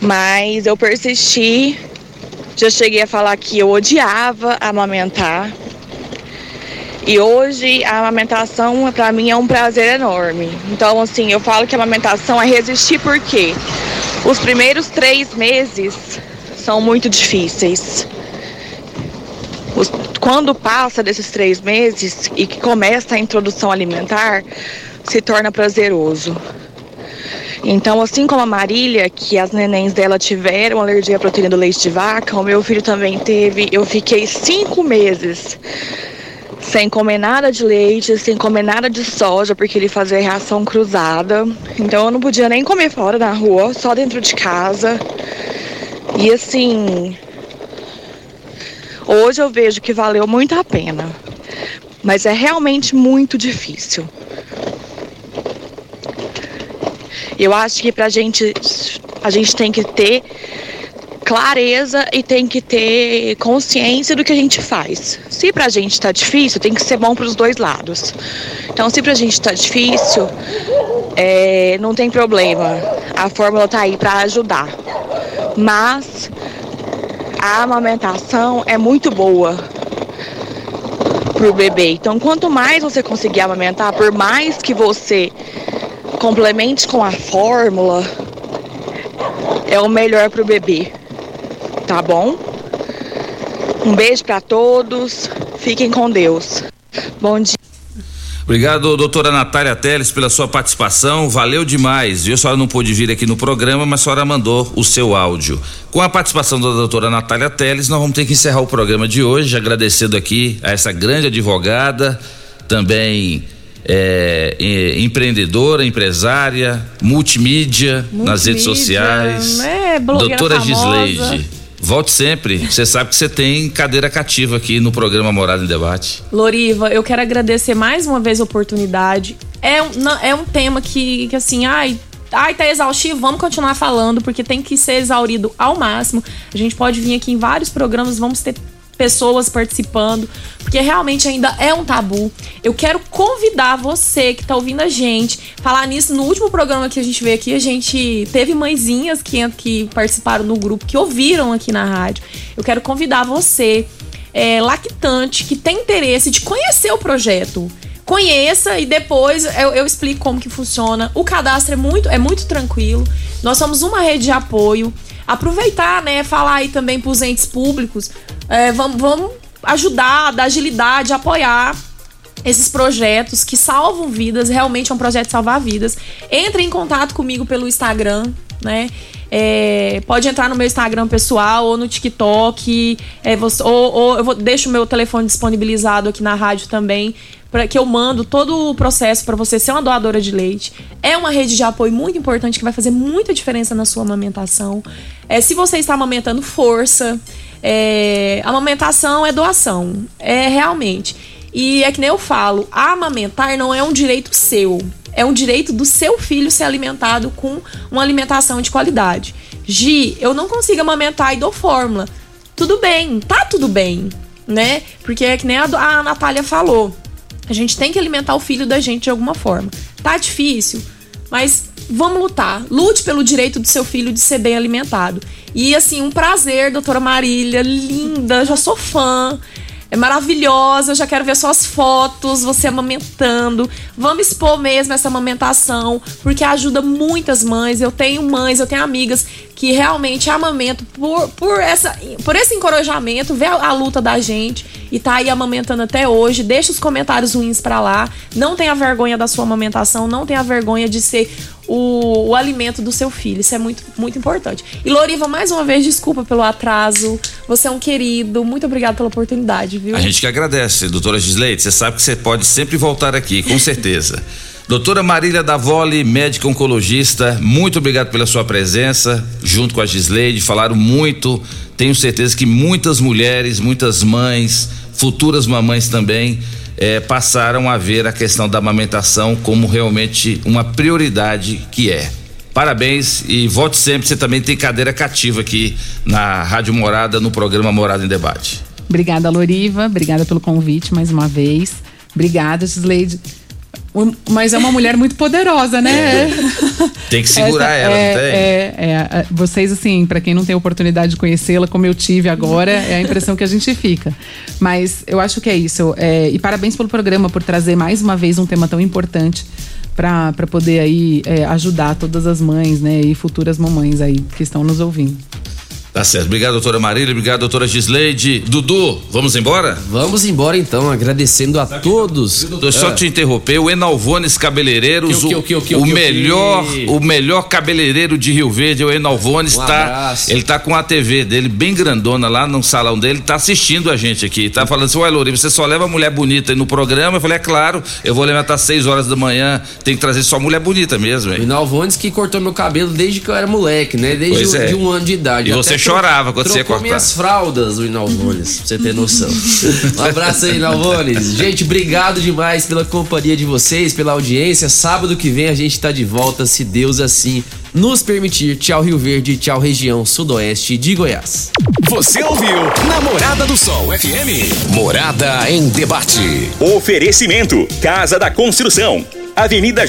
mas eu persisti. Já cheguei a falar que eu odiava amamentar. E hoje a amamentação para mim é um prazer enorme. Então, assim, eu falo que a amamentação é resistir porque os primeiros três meses são muito difíceis. Os- quando passa desses três meses e que começa a introdução alimentar, se torna prazeroso. Então, assim como a Marília, que as nenéns dela tiveram alergia à proteína do leite de vaca, o meu filho também teve. Eu fiquei cinco meses sem comer nada de leite, sem comer nada de soja, porque ele fazia reação cruzada. Então, eu não podia nem comer fora na rua, só dentro de casa. E assim, Hoje eu vejo que valeu muito a pena, mas é realmente muito difícil. Eu acho que pra gente, a gente tem que ter clareza e tem que ter consciência do que a gente faz. Se pra gente tá difícil, tem que ser bom pros dois lados. Então, se pra gente tá difícil, é, não tem problema. A fórmula tá aí pra ajudar. Mas a amamentação é muito boa pro bebê. Então, quanto mais você conseguir amamentar, por mais que você complemente com a fórmula, é o melhor pro bebê. Tá bom? Um beijo para todos. Fiquem com Deus. Bom dia. Obrigado, doutora Natália Teles, pela sua participação. Valeu demais. A senhora não pôde vir aqui no programa, mas a senhora mandou o seu áudio. Com a participação da doutora Natália Teles, nós vamos ter que encerrar o programa de hoje, agradecendo aqui a essa grande advogada, também é, é, empreendedora, empresária, multimídia, nas redes sociais. É, blogueira doutora famosa. Gisleide. Volte sempre. Você sabe que você tem cadeira cativa aqui no programa Morada em Debate. Loriva, eu quero agradecer mais uma vez a oportunidade. É um, não- é um tema que, que assim, ai, ai, tá exaustivo, vamos continuar falando, porque tem que ser exaurido ao máximo. A gente pode vir aqui em vários programas, vamos ter pessoas participando, porque realmente ainda é um tabu. Eu quero convidar você que tá ouvindo a gente, falar nisso no último programa que a gente veio aqui, a gente teve mãezinhas que, que participaram no grupo, que ouviram aqui na rádio. Eu quero convidar você, é, lactante, que tem interesse de conhecer o projeto. Conheça e depois eu, eu explico como que funciona. O cadastro é muito, é muito tranquilo. Nós somos uma rede de apoio. Aproveitar, né? Falar aí também para os entes públicos. É, vamos, vamos ajudar, dar agilidade, apoiar esses projetos que salvam vidas, realmente é um projeto de salvar vidas. Entre em contato comigo pelo Instagram, né? É, pode entrar no meu Instagram pessoal ou no TikTok, é, você- ou, ou eu vou, deixo o meu telefone disponibilizado aqui na rádio também, para que eu mando todo o processo para você ser uma doadora de leite. É uma rede de apoio muito importante que vai fazer muita diferença na sua amamentação. É, se você está amamentando, força. É, amamentação é doação, é realmente. E é que nem eu falo, amamentar não é um direito seu. É um direito do seu filho ser alimentado com uma alimentação de qualidade. Gi, eu não consigo amamentar e dou fórmula. Tudo bem, tá tudo bem, né? Porque é que nem a, a Natália falou. A gente tem que alimentar o filho da gente de alguma forma. Tá difícil, mas vamos lutar. Lute pelo direito do seu filho de ser bem alimentado. E assim, um prazer, doutora Marília, linda, já sou fã. É maravilhosa, eu já quero ver suas fotos, você amamentando. Vamos expor mesmo essa amamentação, porque ajuda muitas mães. Eu tenho mães, eu tenho amigas que realmente amamentam por, por, essa, por esse encorajamento, vê a, a luta da gente e tá aí amamentando até hoje. Deixa os comentários ruins pra lá. Não tenha vergonha da sua amamentação, não tenha vergonha de ser o, o alimento do seu filho. Isso é muito, muito importante. E Loriva, mais uma vez, desculpa pelo atraso. Você é um querido. Muito obrigada pela oportunidade, viu? A gente que agradece, doutora Gisleide. Você sabe que você pode sempre voltar aqui, com certeza. Doutora Marília Davoli, médica oncologista, muito obrigado pela sua presença, junto com a Gisleide, falaram muito. Tenho certeza que muitas mulheres, muitas mães, futuras mamães também, eh, passaram a ver a questão da amamentação como realmente uma prioridade que é. Parabéns e volte sempre. Você também tem cadeira cativa aqui na Rádio Morada, no programa Morada em Debate. Obrigada, Loriva. Obrigada pelo convite mais uma vez. Obrigada, Gisleide. Mas é uma mulher muito poderosa, né? Tem que segurar Essa- ela, é, não tem? É, é, é, vocês, assim, pra quem não tem oportunidade de conhecê-la, como eu tive agora, é a impressão que a gente fica. Mas eu acho que é isso. É, e parabéns pelo programa, por trazer mais uma vez um tema tão importante pra pra poder aí é, ajudar todas as mães, né? E futuras mamães aí que estão nos ouvindo. Tá certo. Obrigado, doutora Marília. Obrigado, doutora Gisleide. Dudu, vamos embora? Vamos embora então, agradecendo a todos. Dudu, só Ah. te interromper, o Enalvones Cabeleireiros, Que, o, o que, o que, o o o melhor, o melhor cabeleireiro de Rio Verde, o Enalvones, Um tá, abraço. ele tá com a TV dele bem grandona lá no salão dele, tá assistindo a gente aqui, tá falando assim, ué, Louri, você só leva mulher bonita aí no programa? Eu falei, é claro, eu vou levantar às 6 horas da manhã, tem que trazer só mulher bonita mesmo, O hein? Inalvones que cortou meu cabelo desde que eu era moleque, né? Desde o- é. de um ano de idade. E Eu você chorava quando você ia trocou cortar. minhas fraldas, o Inalvones, pra você ter noção. um abraço aí, Inalvones. Gente, obrigado demais pela companhia de vocês, pela audiência. Sábado que vem a gente tá de volta, se Deus assim nos permitir. Tchau, Rio Verde, tchau, região sudoeste de Goiás. Você ouviu Namorada do Sol FM. Morada em debate. Oferecimento: Casa da Construção. Avenida